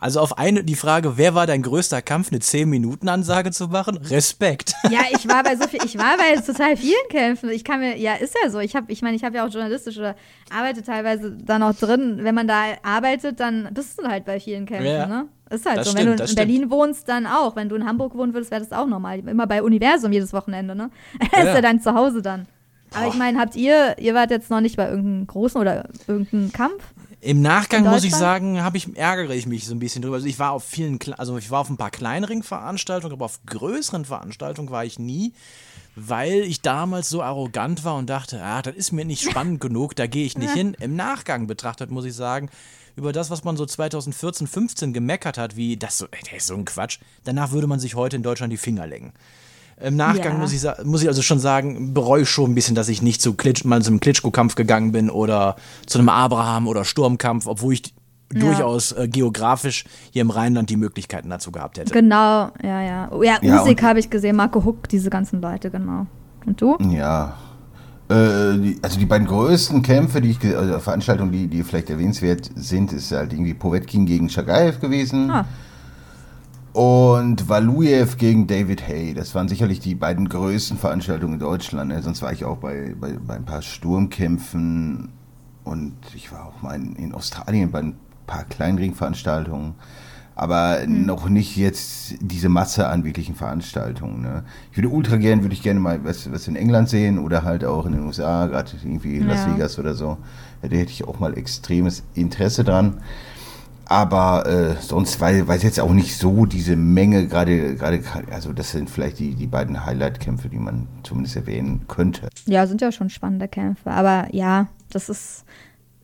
Also auf eine die Frage, wer war dein größter Kampf, eine 10-Minuten-Ansage zu machen? Respekt. [LAUGHS] Ja, ich war bei so viel, ich war bei [LAUGHS] total vielen Kämpfen. Ich kann mir, ja, ist ja so. Ich habe, ich meine, ich habe ja auch journalistisch oder arbeite teilweise da noch drin. Wenn man da arbeitet, dann bist du halt bei vielen Kämpfen, Ja, ne? Ist halt so. stimmt, Wenn du in Berlin wohnst, dann auch. Wenn du in Hamburg wohnen würdest, wäre das auch normal. Immer bei Universum jedes Wochenende, ne? Ja. ist ja dein Zuhause dann. Aber ich meine, habt ihr, ihr wart jetzt noch nicht bei irgendeinem großen oder irgendeinem Kampf? Im Nachgang muss ich sagen, habe ich ärgere ich mich so ein bisschen drüber. Also ich war auf vielen, also ich war auf ein paar kleineren Veranstaltungen, aber auf größeren Veranstaltungen war ich nie, weil ich damals so arrogant war und dachte, ah, das ist mir nicht [LAUGHS] spannend genug, da gehe ich nicht hin. [LAUGHS] Im Nachgang betrachtet muss ich sagen, über das, was man so 2014, 15 gemeckert hat, wie das so, ey, der ist so ein Quatsch. Danach würde man sich heute in Deutschland die Finger lecken. Im Nachgang Ja. muss, ich, muss ich also schon sagen, bereue ich schon ein bisschen, dass ich nicht zu Klitsch, mal zu einem Klitschko-Kampf gegangen bin oder zu einem Abraham- oder Sturmkampf, obwohl ich durchaus äh, geografisch hier im Rheinland die Möglichkeiten dazu gehabt hätte. Genau, ja, ja. Oh, Ja, Ja, Usyk und- habe ich gesehen, Marco Huck, diese ganzen Leute, genau. Und du? Ja. Äh, die, also die beiden größten Kämpfe, die ich, also Veranstaltungen, die, die vielleicht erwähnenswert sind, ist halt irgendwie Povetkin gegen Chagaev gewesen. Ah. Und Valuyev gegen David Hay. Das waren sicherlich die beiden größten Veranstaltungen in Deutschland. Ne? Sonst war ich auch bei, bei, bei ein paar Sturmkämpfen und ich war auch mal in, in Australien bei ein paar Kleinringveranstaltungen. Aber noch nicht jetzt diese Masse an wirklichen Veranstaltungen. Ne? Ich würde ultra gern, würde ich gerne mal was, was in England sehen oder halt auch in den USA, gerade irgendwie Las Ja. Vegas oder so. Da hätte ich auch mal extremes Interesse dran. Aber äh, sonst weiß, weiß jetzt auch nicht so diese Menge, gerade, gerade, also das sind vielleicht die, die beiden Highlight-Kämpfe, die man zumindest erwähnen könnte. Ja, sind ja schon spannende Kämpfe. Aber ja, das ist,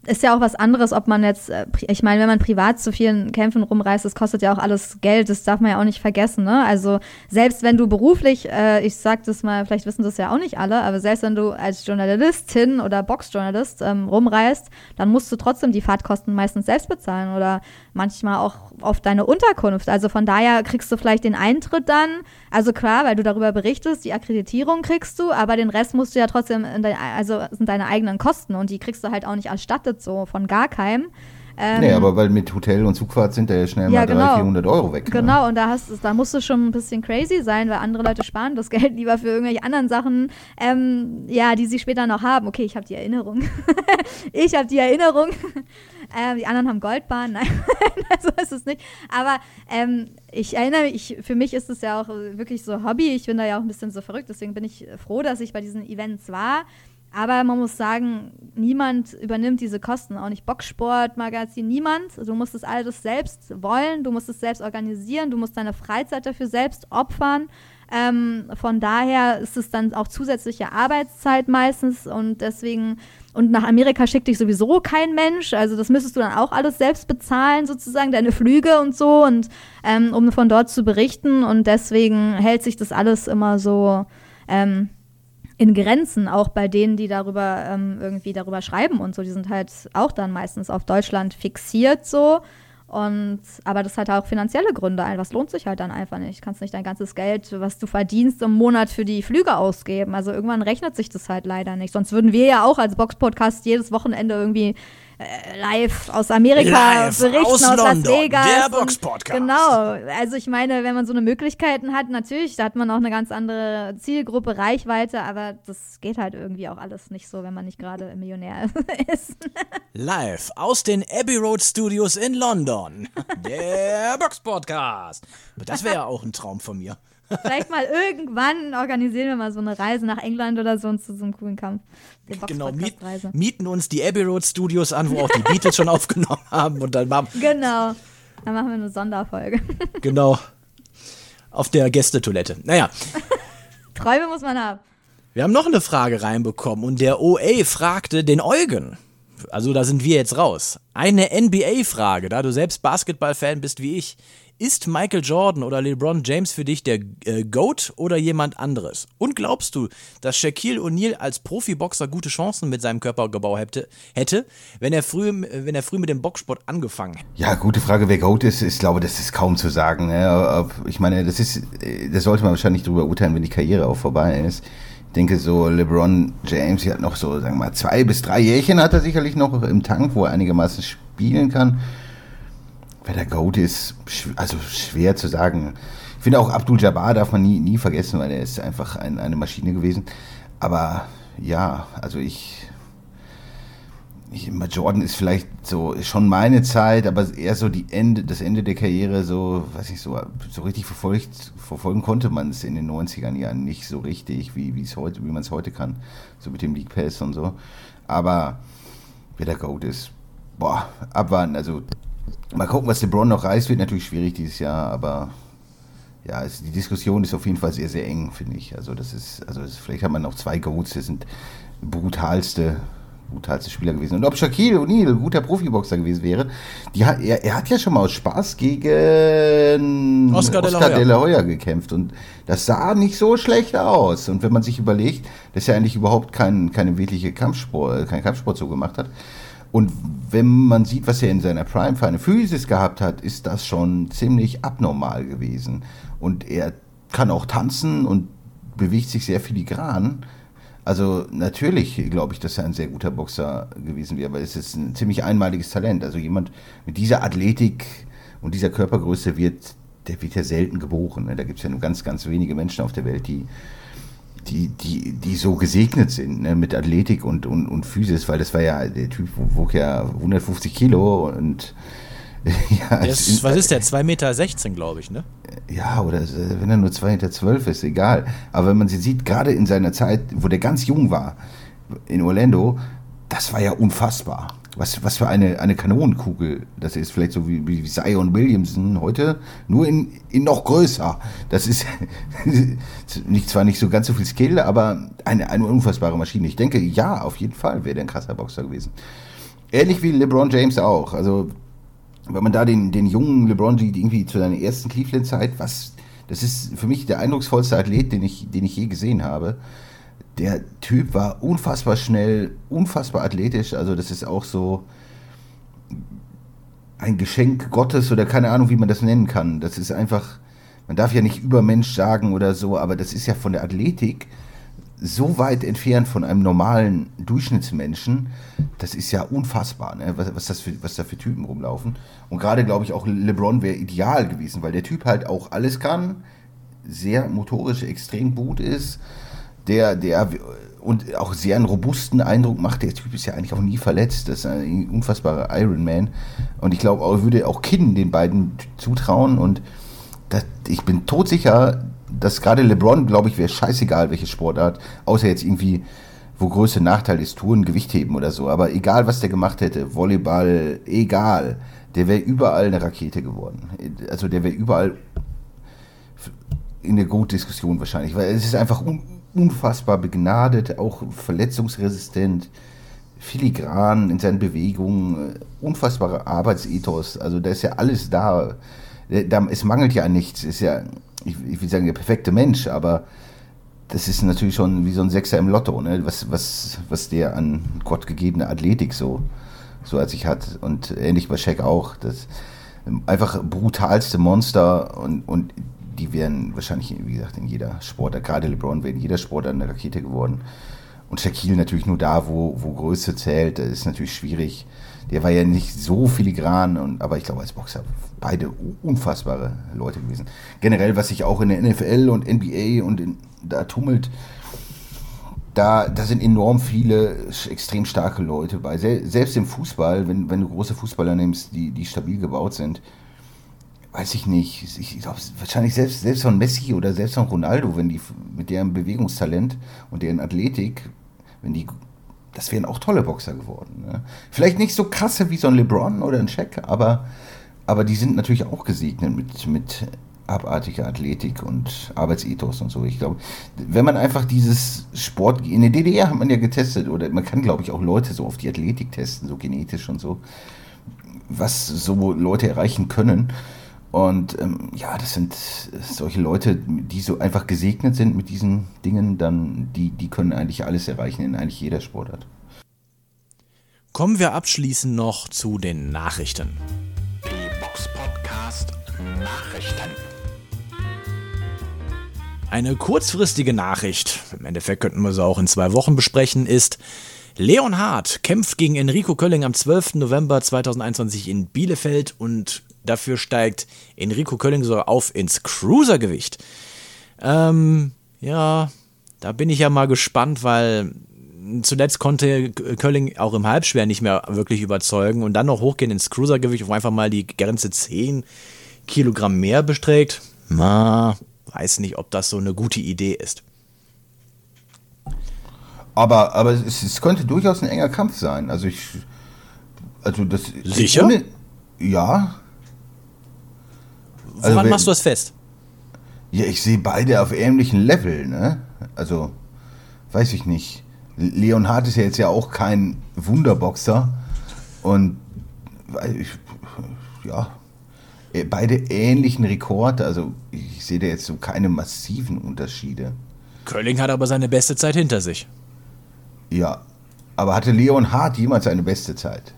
ist ja auch was anderes, ob man jetzt, äh, ich meine, wenn man privat zu vielen Kämpfen rumreist, das kostet ja auch alles Geld, das darf man ja auch nicht vergessen. Ne? Also selbst wenn du beruflich, äh, ich sag das mal, vielleicht wissen das ja auch nicht alle, aber selbst wenn du als Journalistin oder Boxjournalist ähm, rumreist, dann musst du trotzdem die Fahrtkosten meistens selbst bezahlen oder manchmal auch auf deine Unterkunft. Also von daher kriegst du vielleicht den Eintritt dann, also klar, weil du darüber berichtest, die Akkreditierung kriegst du, aber den Rest musst du ja trotzdem, in dein, also sind deine eigenen Kosten und die kriegst du halt auch nicht erstattet, so von gar keinem. Ähm, nee, aber weil mit Hotel und Zugfahrt sind da ja schnell Ja, mal genau. 300, 400 Euro weg. Ne? Genau, und da, hast, da musst du schon ein bisschen crazy sein, weil andere Leute sparen das [LAUGHS] Geld lieber für irgendwelche anderen Sachen, ähm, ja, die sie später noch haben. Okay, ich habe die Erinnerung. [LAUGHS] ich habe die Erinnerung. [LAUGHS] ähm, die anderen haben Goldbahn. Nein, so ist es nicht. Aber ähm, ich erinnere mich, ich, für mich ist es ja auch wirklich so Hobby. Ich bin da ja auch ein bisschen so verrückt. Deswegen bin ich froh, dass ich bei diesen Events war. Aber man muss sagen, niemand übernimmt diese Kosten, auch nicht Boxsport, Magazin, niemand. Du musst es alles selbst wollen, du musst es selbst organisieren, du musst deine Freizeit dafür selbst opfern. Ähm, von daher ist es dann auch zusätzliche Arbeitszeit meistens und deswegen, und nach Amerika schickt dich sowieso kein Mensch, also das müsstest du dann auch alles selbst bezahlen, sozusagen, deine Flüge und so, und ähm, um von dort zu berichten und deswegen hält sich das alles immer so, ähm, in Grenzen, auch bei denen, die darüber ähm, irgendwie darüber schreiben und so. Die sind halt auch dann meistens auf Deutschland fixiert so. Und aber das hat auch finanzielle Gründe. Was lohnt sich halt dann einfach nicht. Du kannst nicht dein ganzes Geld, was du verdienst, im Monat für die Flüge ausgeben. Also irgendwann rechnet sich das halt leider nicht. Sonst würden wir ja auch als Box-Podcast jedes Wochenende irgendwie live aus Amerika Live berichten, aus aus, Las London, Vegas. der und- Box-Podcast. Genau. Also ich meine, wenn man so eine Möglichkeiten hat, natürlich, da hat man auch eine ganz andere Zielgruppe, Reichweite, aber das geht halt irgendwie auch alles nicht so, wenn man nicht gerade Millionär [LAUGHS] ist. Live aus den Abbey Road Studios in London. [LAUGHS] Der Box Podcast. Das wäre ja auch ein Traum von mir. Vielleicht mal irgendwann organisieren wir mal so eine Reise nach England oder so und zu so einem coolen Kampf. Genau, miet, mieten uns die Abbey Road Studios an, wo auch die Beatles schon [LAUGHS] aufgenommen haben und dann machen, Genau. Dann machen wir eine Sonderfolge. [LAUGHS] genau, auf der Gästetoilette. Naja, [LAUGHS] Träume muss man haben. wir haben noch eine Frage reinbekommen und der OA fragte den Eugen. Also da sind wir jetzt raus. Eine NBA-Frage, da du selbst Basketball-Fan bist wie ich. Ist Michael Jordan oder LeBron James für dich der äh, GOAT oder jemand anderes? Und glaubst du, dass Shaquille O'Neal als Profiboxer gute Chancen mit seinem Körperbau hätte, hätte wenn, er früh, wenn er früh mit dem Boxsport angefangen hätte? Ja, gute Frage, wer Goat ist. Ich glaube, das ist kaum zu sagen. Ne? Ich meine, das ist, das sollte man wahrscheinlich darüber urteilen, wenn die Karriere auch vorbei ist. Ich denke, so LeBron James, hat noch so, sagen wir mal, zwei bis drei Jährchen hat er sicherlich noch im Tank, wo er einigermaßen spielen kann. Wer der Goat ist, also schwer zu sagen. Ich finde auch Abdul Jabbar darf man nie, nie vergessen, weil er ist einfach ein, eine Maschine gewesen. Aber ja, also ich, ich, Jordan ist vielleicht so schon meine Zeit, aber eher so die Ende, das Ende der Karriere, so, weiß ich, so, so richtig verfolgt, verfolgen konnte man es in den 90ern Jahren nicht so richtig, wie, heute, wie man es heute kann. So mit dem League Pass und so. Aber wer der Goat ist, boah, abwarten. Also mal gucken, was LeBron noch reißt, wird natürlich schwierig dieses Jahr, aber ja, es, die Diskussion ist auf jeden Fall sehr, sehr eng, finde ich. Also das ist, also das, vielleicht hat man noch zwei Goats, das sind brutalste, brutalste Spieler gewesen. Und ob Shaquille O'Neal ein guter Profiboxer gewesen wäre, die er, er hat ja schon mal aus Spaß gegen Oscar de la Oscar Hoya. de la Hoya gekämpft und das sah nicht so schlecht aus. Und wenn man sich überlegt, dass er eigentlich überhaupt kein, keine wirkliche Kampfsport, keinen Kampfsport so gemacht hat, und wenn man sieht, was er in seiner Prime für eine Physis gehabt hat, ist das schon ziemlich abnormal gewesen. Und er kann auch tanzen und bewegt sich sehr filigran. Also natürlich glaube ich, dass er ein sehr guter Boxer gewesen wäre, weil es ist ein ziemlich einmaliges Talent. Also jemand mit dieser Athletik und dieser Körpergröße wird, der wird ja selten geboren. ne? Da gibt es ja nur ganz, ganz wenige Menschen auf der Welt, die, die, die, die so gesegnet sind ne, mit Athletik und, und, und Physis, weil das war ja, der Typ wog ja 150 Kilo und [LAUGHS] ja, ist, was ist der? 2,16 Meter, glaube ich, ne? ja, oder wenn er nur 2,12 Meter zwölf ist, egal. Aber wenn man sie sieht, gerade in seiner Zeit, wo der ganz jung war, in Orlando, das war ja unfassbar. Was, was für eine, eine Kanonenkugel das ist. Vielleicht so wie, wie Zion Williamson heute, nur in, in noch größer. Das ist [LAUGHS] nicht, zwar nicht so ganz so viel Skill, aber eine, eine unfassbare Maschine. Ich denke, ja, auf jeden Fall wäre der ein krasser Boxer gewesen. Ähnlich wie LeBron James auch. Also wenn man da den, den jungen LeBron irgendwie zu seiner ersten Cleveland-Zeit, was, das ist für mich der eindrucksvollste Athlet, den ich, den ich je gesehen habe. Der Typ war unfassbar schnell, unfassbar athletisch, also das ist auch so ein Geschenk Gottes oder keine Ahnung, wie man das nennen kann. Das ist einfach, man darf ja nicht Übermensch sagen oder so, aber das ist ja von der Athletik so weit entfernt von einem normalen Durchschnittsmenschen, das ist ja unfassbar, ne? was, was, das für, was da für Typen rumlaufen. Und gerade glaube ich auch LeBron wäre ideal gewesen, weil der Typ halt auch alles kann, sehr motorisch extrem gut ist, der, der und auch sehr einen robusten Eindruck macht. Der Typ ist ja eigentlich auch nie verletzt. Das ist ein unfassbarer Ironman. Und ich glaube, auch würde auch Kinn den beiden zutrauen. Und das, ich bin todsicher, dass gerade LeBron, glaube ich, wäre scheißegal, welche Sportart, außer jetzt irgendwie, wo größte Nachteil ist, Touren, Gewichtheben oder so. Aber egal, was der gemacht hätte, Volleyball, egal, der wäre überall eine Rakete geworden. Also der wäre überall in der Goat-Diskussion wahrscheinlich, weil es ist einfach un unfassbar begnadet, auch verletzungsresistent, filigran in seinen Bewegungen, unfassbarer Arbeitsethos, also da ist ja alles da. da es mangelt ja an nichts, ist ja, ich, ich will sagen, der perfekte Mensch, aber das ist natürlich schon wie so ein Sechser im Lotto, ne? was, was, was der an Gott gegebene Athletik so, so als sich hat. Und ähnlich bei Shaq auch. Das einfach brutalste Monster und, und die wären wahrscheinlich, wie gesagt, in jeder Sportart, gerade LeBron wäre in jeder Sportart eine Rakete geworden. Und Shaquille natürlich nur da, wo, wo Größe zählt. Das ist natürlich schwierig. Der war ja nicht so filigran, und, aber ich glaube, als Boxer beide unfassbare Leute gewesen. Generell, was sich auch in der NFL und NBA und in, da tummelt, da, da sind enorm viele extrem starke Leute bei. Selbst im Fußball, wenn, wenn du große Fußballer nimmst, die, die stabil gebaut sind, weiß ich nicht. Ich glaube, wahrscheinlich selbst, selbst von Messi oder selbst von Ronaldo, wenn die mit deren Bewegungstalent und deren Athletik, wenn die, das wären auch tolle Boxer geworden. Ne? Vielleicht nicht so krasse wie so ein LeBron oder ein Shaq, aber, aber die sind natürlich auch gesegnet mit, mit abartige Athletik und Arbeitsethos und so. Ich glaube, wenn man einfach dieses Sport, in der DDR hat man ja getestet, oder man kann, glaube ich, auch Leute so auf die Athletik testen, so genetisch und so, was so Leute erreichen können. Und ähm, ja, das sind solche Leute, die so einfach gesegnet sind mit diesen Dingen, dann die, die können eigentlich alles erreichen in eigentlich jeder Sportart. Kommen wir abschließend noch zu den Nachrichten. Die Box Podcast Nachrichten. Eine kurzfristige Nachricht, im Endeffekt könnten wir sie auch in zwei Wochen besprechen, ist, Leon Hart kämpft gegen Enrico Kölling am 12. November 2021 in Bielefeld und dafür steigt Enrico Kölling sogar auf ins Cruisergewicht. Ähm, ja, da bin ich ja mal gespannt, weil zuletzt konnte Kölling auch im Halbschwer nicht mehr wirklich überzeugen und dann noch hochgehen ins Cruisergewicht, wo einfach mal die Grenze 10 Kilogramm mehr bestreckt. Ma, weiß nicht, ob das so eine gute Idee ist. Aber, aber es, es könnte durchaus ein enger Kampf sein. Also ich. Also das. Sicher? Ohne, ja. Woran also, machst du das fest? Ja, ich sehe beide auf ähnlichen Level, ne? Also, weiß ich nicht. Leon Hart ist ja jetzt ja auch kein Wunderboxer. Und ich, ja, äh, beide ähnlichen Rekorde. Also ich sehe da jetzt so keine massiven Unterschiede. Kölling hat aber seine beste Zeit hinter sich. Ja, aber hatte Leon Hart jemals eine beste Zeit?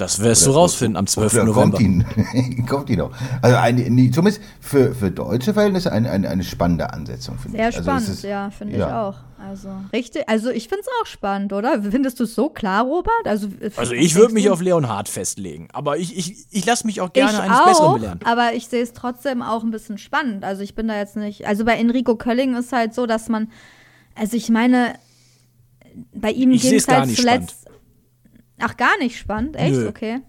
Das wirst oder, du rausfinden am 12. November. Kommt ihn, [LAUGHS] kommt ihn noch. Also eine, zumindest für, für deutsche Verhältnisse eine, eine, eine spannende Ansetzung, finde ich. Sehr also spannend, ist, ja, finde ja. ich auch. Also richtig, also ich finde es auch spannend, oder? Findest du es so klar, Robert? Also, also ich würde mich auf Leonhard festlegen, aber ich, ich, ich lasse mich auch gerne ich eines auch, Besseren belehren. Aber ich sehe es trotzdem auch ein bisschen spannend. Also ich bin da jetzt nicht, also bei Enrico Kölling ist halt so, dass man, also ich meine, bei ihm ging es halt zuletzt. Spannend. Ach, gar nicht spannend? Echt? Nö. Okay.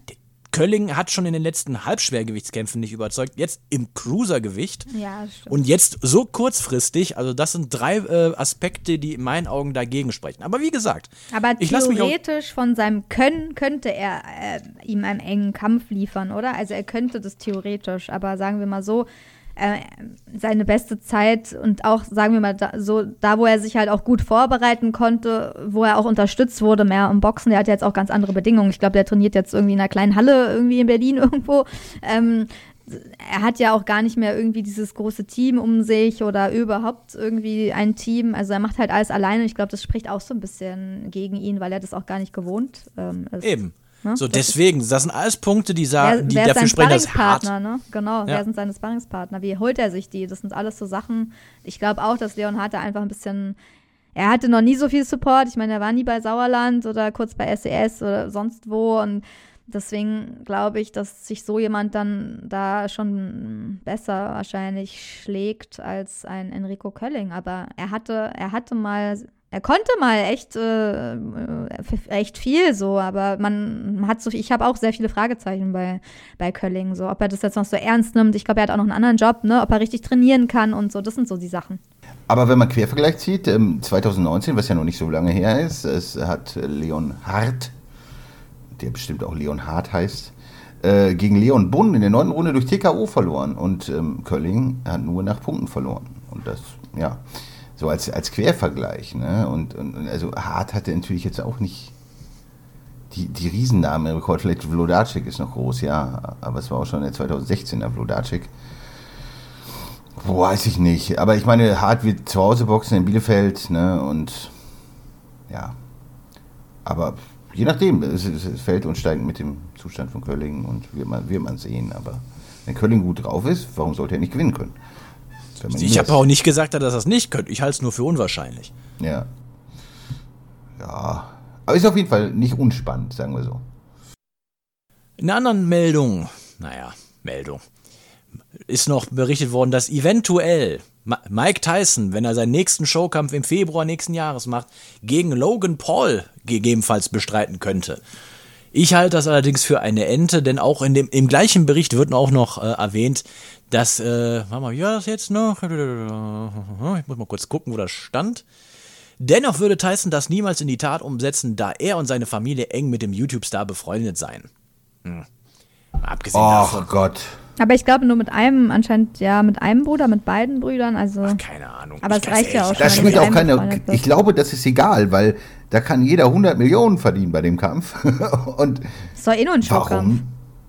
Kölling hat schon in den letzten Halbschwergewichtskämpfen nicht überzeugt, jetzt im Cruisergewicht. Ja, stimmt. Und jetzt so kurzfristig, also das sind drei äh, Aspekte, die in meinen Augen dagegen sprechen. Aber wie gesagt, aber theoretisch von seinem Können könnte er äh, ihm einen engen Kampf liefern, oder? Also er könnte das theoretisch, aber sagen wir mal so, äh, seine beste Zeit und auch, sagen wir mal, da, so da, wo er sich halt auch gut vorbereiten konnte, wo er auch unterstützt wurde, mehr im Boxen. Der hat jetzt auch ganz andere Bedingungen. Ich glaube, der trainiert jetzt irgendwie in einer kleinen Halle irgendwie in Berlin [LAUGHS] irgendwo. Ähm, er hat ja auch gar nicht mehr irgendwie dieses große Team um sich oder überhaupt irgendwie ein Team. Also er macht halt alles alleine. Ich glaube, das spricht auch so ein bisschen gegen ihn, weil er das auch gar nicht gewohnt ähm, ist. Eben. Ne? So, das deswegen, das sind alles Punkte, die, sagen, die dafür sprechen, dass hart. Ne? Genau, ja. wer sind seine Sparringspartner? Wie holt er sich die? Das sind alles so Sachen. Ich glaube auch, dass Leon Harte einfach ein bisschen. Er hatte noch nie so viel Support. Ich meine, er war nie bei Sauerland oder kurz bei SES e oder sonst wo. Und deswegen glaube ich, dass sich so jemand dann da schon besser wahrscheinlich schlägt als ein Enrico Kölling. Aber er hatte, er hatte mal er konnte mal echt, äh, echt viel so, aber man hat so, ich habe auch sehr viele Fragezeichen bei, bei Kölling, so, ob er das jetzt noch so ernst nimmt. Ich glaube, er hat auch noch einen anderen Job, ne, ob er richtig trainieren kann und so, das sind so die Sachen. Aber wenn man Quervergleich zieht, 2019, ähm, was ja noch nicht so lange her ist, es hat Leon Hart, der bestimmt auch Leon Hart heißt, äh, gegen Leon Bunn in der neunten Runde durch TKO verloren und ähm, Kölling hat nur nach Punkten verloren. Und das, ja so als, als Quervergleich. Ne? Und, und also Hart hatte natürlich jetzt auch nicht die, die Riesennamen im Rekord. Vielleicht Vlodacek ist noch groß, ja, aber es war auch schon der 2016er Vlodacek. Weiß ich nicht. Aber ich meine, Hart wird zu Hause boxen in Bielefeld, ne? Und ja. Aber je nachdem, es, es fällt und steigt mit dem Zustand von Kölling und wird man, wird man sehen. Aber wenn Kölling gut drauf ist, warum sollte er nicht gewinnen können? Ich habe auch nicht gesagt, dass er das nicht könnte. Ich halte es nur für unwahrscheinlich. Ja. Ja. Aber ist auf jeden Fall nicht unspannend, sagen wir so. In einer anderen Meldung, naja, Meldung, ist noch berichtet worden, dass eventuell Mike Tyson, wenn er seinen nächsten Showkampf im Februar nächsten Jahres macht, gegen Logan Paul gegebenenfalls bestreiten könnte. Ich halte das allerdings für eine Ente, denn auch in dem, im gleichen Bericht wird auch noch äh, erwähnt, dass, äh, warte mal, wie war das jetzt noch? Ich muss mal kurz gucken, wo das stand. Dennoch würde Tyson das niemals in die Tat umsetzen, da er und seine Familie eng mit dem YouTube-Star befreundet seien. Hm. Abgesehen davon. Ach Gott. Aber ich glaube nur mit einem, anscheinend ja mit einem Bruder, mit beiden Brüdern, also. Keine Ahnung. Aber es reicht ja auch Da schon. spielt mit auch keine. Ich glaube, das ist egal, weil da kann jeder 100 Millionen verdienen bei dem Kampf. [LAUGHS] Und ist doch eh nur ein Showkampf. warum?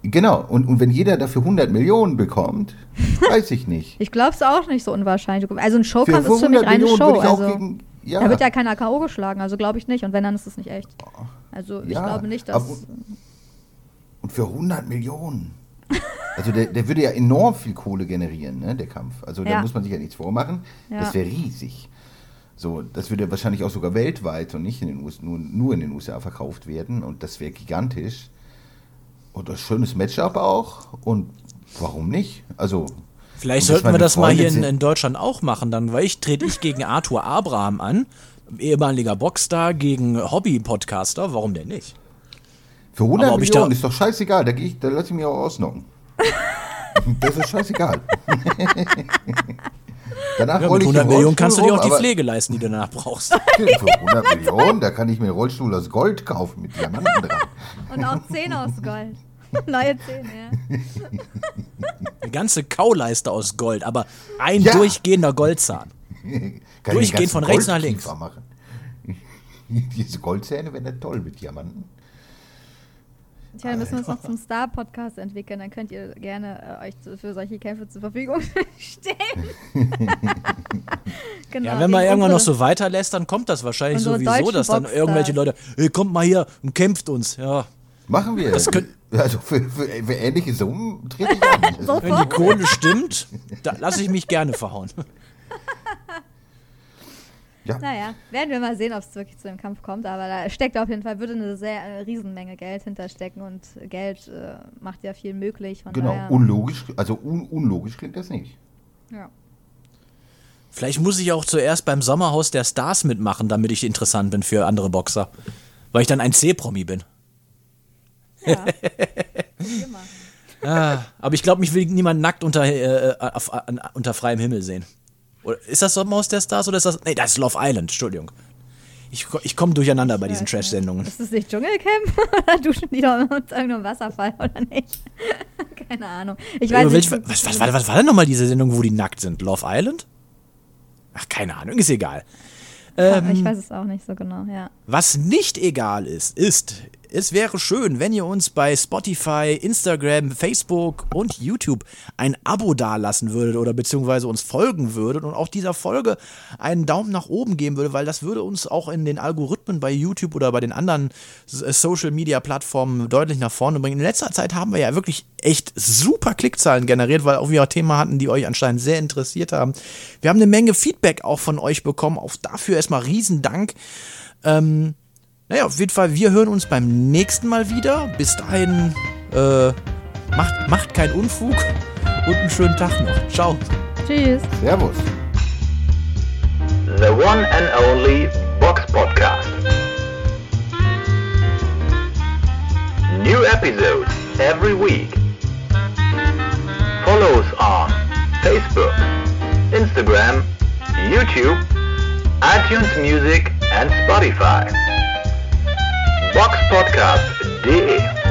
Genau. Und, und wenn jeder dafür 100 Millionen bekommt, [LAUGHS] weiß ich nicht. Ich glaube es auch nicht so unwahrscheinlich. Also ein Showkampf ist für mich 100 reine Millionen Show. Also, gegen. Ja, Da wird ja keiner K.O. geschlagen, also glaube ich nicht. Und wenn, dann ist es nicht echt. Also ich Ja, glaube nicht, dass. aber- und für 100 Millionen. Also der, der würde ja enorm viel Kohle generieren, ne, der Kampf. Also da Ja. muss man sich ja nichts vormachen. Das wäre riesig. So, das würde wahrscheinlich auch sogar weltweit und nicht in den USA, nur, nur in den USA verkauft werden. Und das wäre gigantisch. Und ein schönes Matchup auch. Und warum nicht? Also. Vielleicht sollten wir das mal hier in, in Deutschland auch machen, dann, weil ich trete ich gegen Arthur Abraham an, ehemaliger Boxstar gegen Hobby-Podcaster, warum denn nicht? Für 100 Aber ob ich Millionen ist doch scheißegal. Da, ich, da lasse ich mich auch ausnocken. [LAUGHS] das ist scheißegal. [LAUGHS] Danach Ja, mit ich 100 im Millionen kannst du dir auch die Pflege leisten, die du danach brauchst. Für 100 [LAUGHS] Millionen, da kann ich mir einen Rollstuhl aus Gold kaufen mit Diamanten dran. Und auch Zähne aus Gold. Neue Zähne, ja. Eine ganze Kauleiste aus Gold, aber ein Ja. durchgehender Goldzahn. Kann Durchgehend von rechts nach links. Machen. [LAUGHS] Diese Goldzähne wären ja toll mit Diamanten. Tja, dann müssen wir uns noch zum Star-Podcast entwickeln. Dann könnt ihr gerne äh, euch zu, für solche Kämpfe zur Verfügung [LAUGHS] stellen. [LAUGHS] genau, Ja, wenn man irgendwann noch so weiterlässt, dann kommt das wahrscheinlich sowieso, dass dann irgendwelche Leute, hey, kommt mal hier und kämpft uns. Ja, Machen wir. Das [LAUGHS] also für, für, für ähnliche Summen trete ich an. Wenn die Kohle stimmt, da lasse ich mich gerne verhauen. Ja. Naja, werden wir mal sehen, ob es wirklich zu dem Kampf kommt. Aber da steckt auf jeden Fall, würde eine sehr eine Riesenmenge Geld hinterstecken. Und Geld äh, macht ja viel möglich. Von Genau, daher, unlogisch, also un, unlogisch klingt das nicht. ja. Vielleicht muss ich auch zuerst beim Sommerhaus der Stars mitmachen, damit ich interessant bin für andere Boxer. Weil ich dann ein C-Promi bin. ja. [LAUGHS] Ah, aber ich glaube, mich will niemand nackt unter, äh, auf, an, unter freiem Himmel sehen. Oder ist das Sommerhaus der Stars oder ist das. Nee, das ist Love Island, Entschuldigung. Ich, ich komme durcheinander bei diesen. Trash-Sendungen. Ist das nicht Dschungelcamp? [LAUGHS] oder duschen die doch mit irgendeinem Wasserfall oder nicht? [LAUGHS] Keine Ahnung. Ich weiß Über nicht. was, was, was, was war denn nochmal diese Sendung, wo die nackt sind? Love Island? Ach, keine Ahnung, ist egal. Ähm, ich weiß es auch nicht so genau, ja. Was nicht egal ist, ist, es wäre schön, wenn ihr uns bei Spotify, Instagram, Facebook und YouTube ein Abo dalassen würdet oder beziehungsweise uns folgen würdet und auch dieser Folge einen Daumen nach oben geben würde, weil das würde uns auch in den Algorithmen bei YouTube oder bei den anderen Social Media Plattformen deutlich nach vorne bringen. In letzter Zeit haben wir ja wirklich echt super Klickzahlen generiert, weil auch wir Themen hatten, die euch anscheinend sehr interessiert haben. Wir haben eine Menge Feedback auch von euch bekommen. Auch dafür erstmal riesen Dank. Ähm, naja, auf jeden Fall, wir hören uns beim nächsten Mal wieder. Bis dahin, äh, macht, macht keinen Unfug und einen schönen Tag noch. Ciao. Tschüss. Servus. The one and only Box Podcast. New episodes every week. Follow us on Facebook, Instagram, YouTube, iTunes Music and Spotify. Boxpodcast.de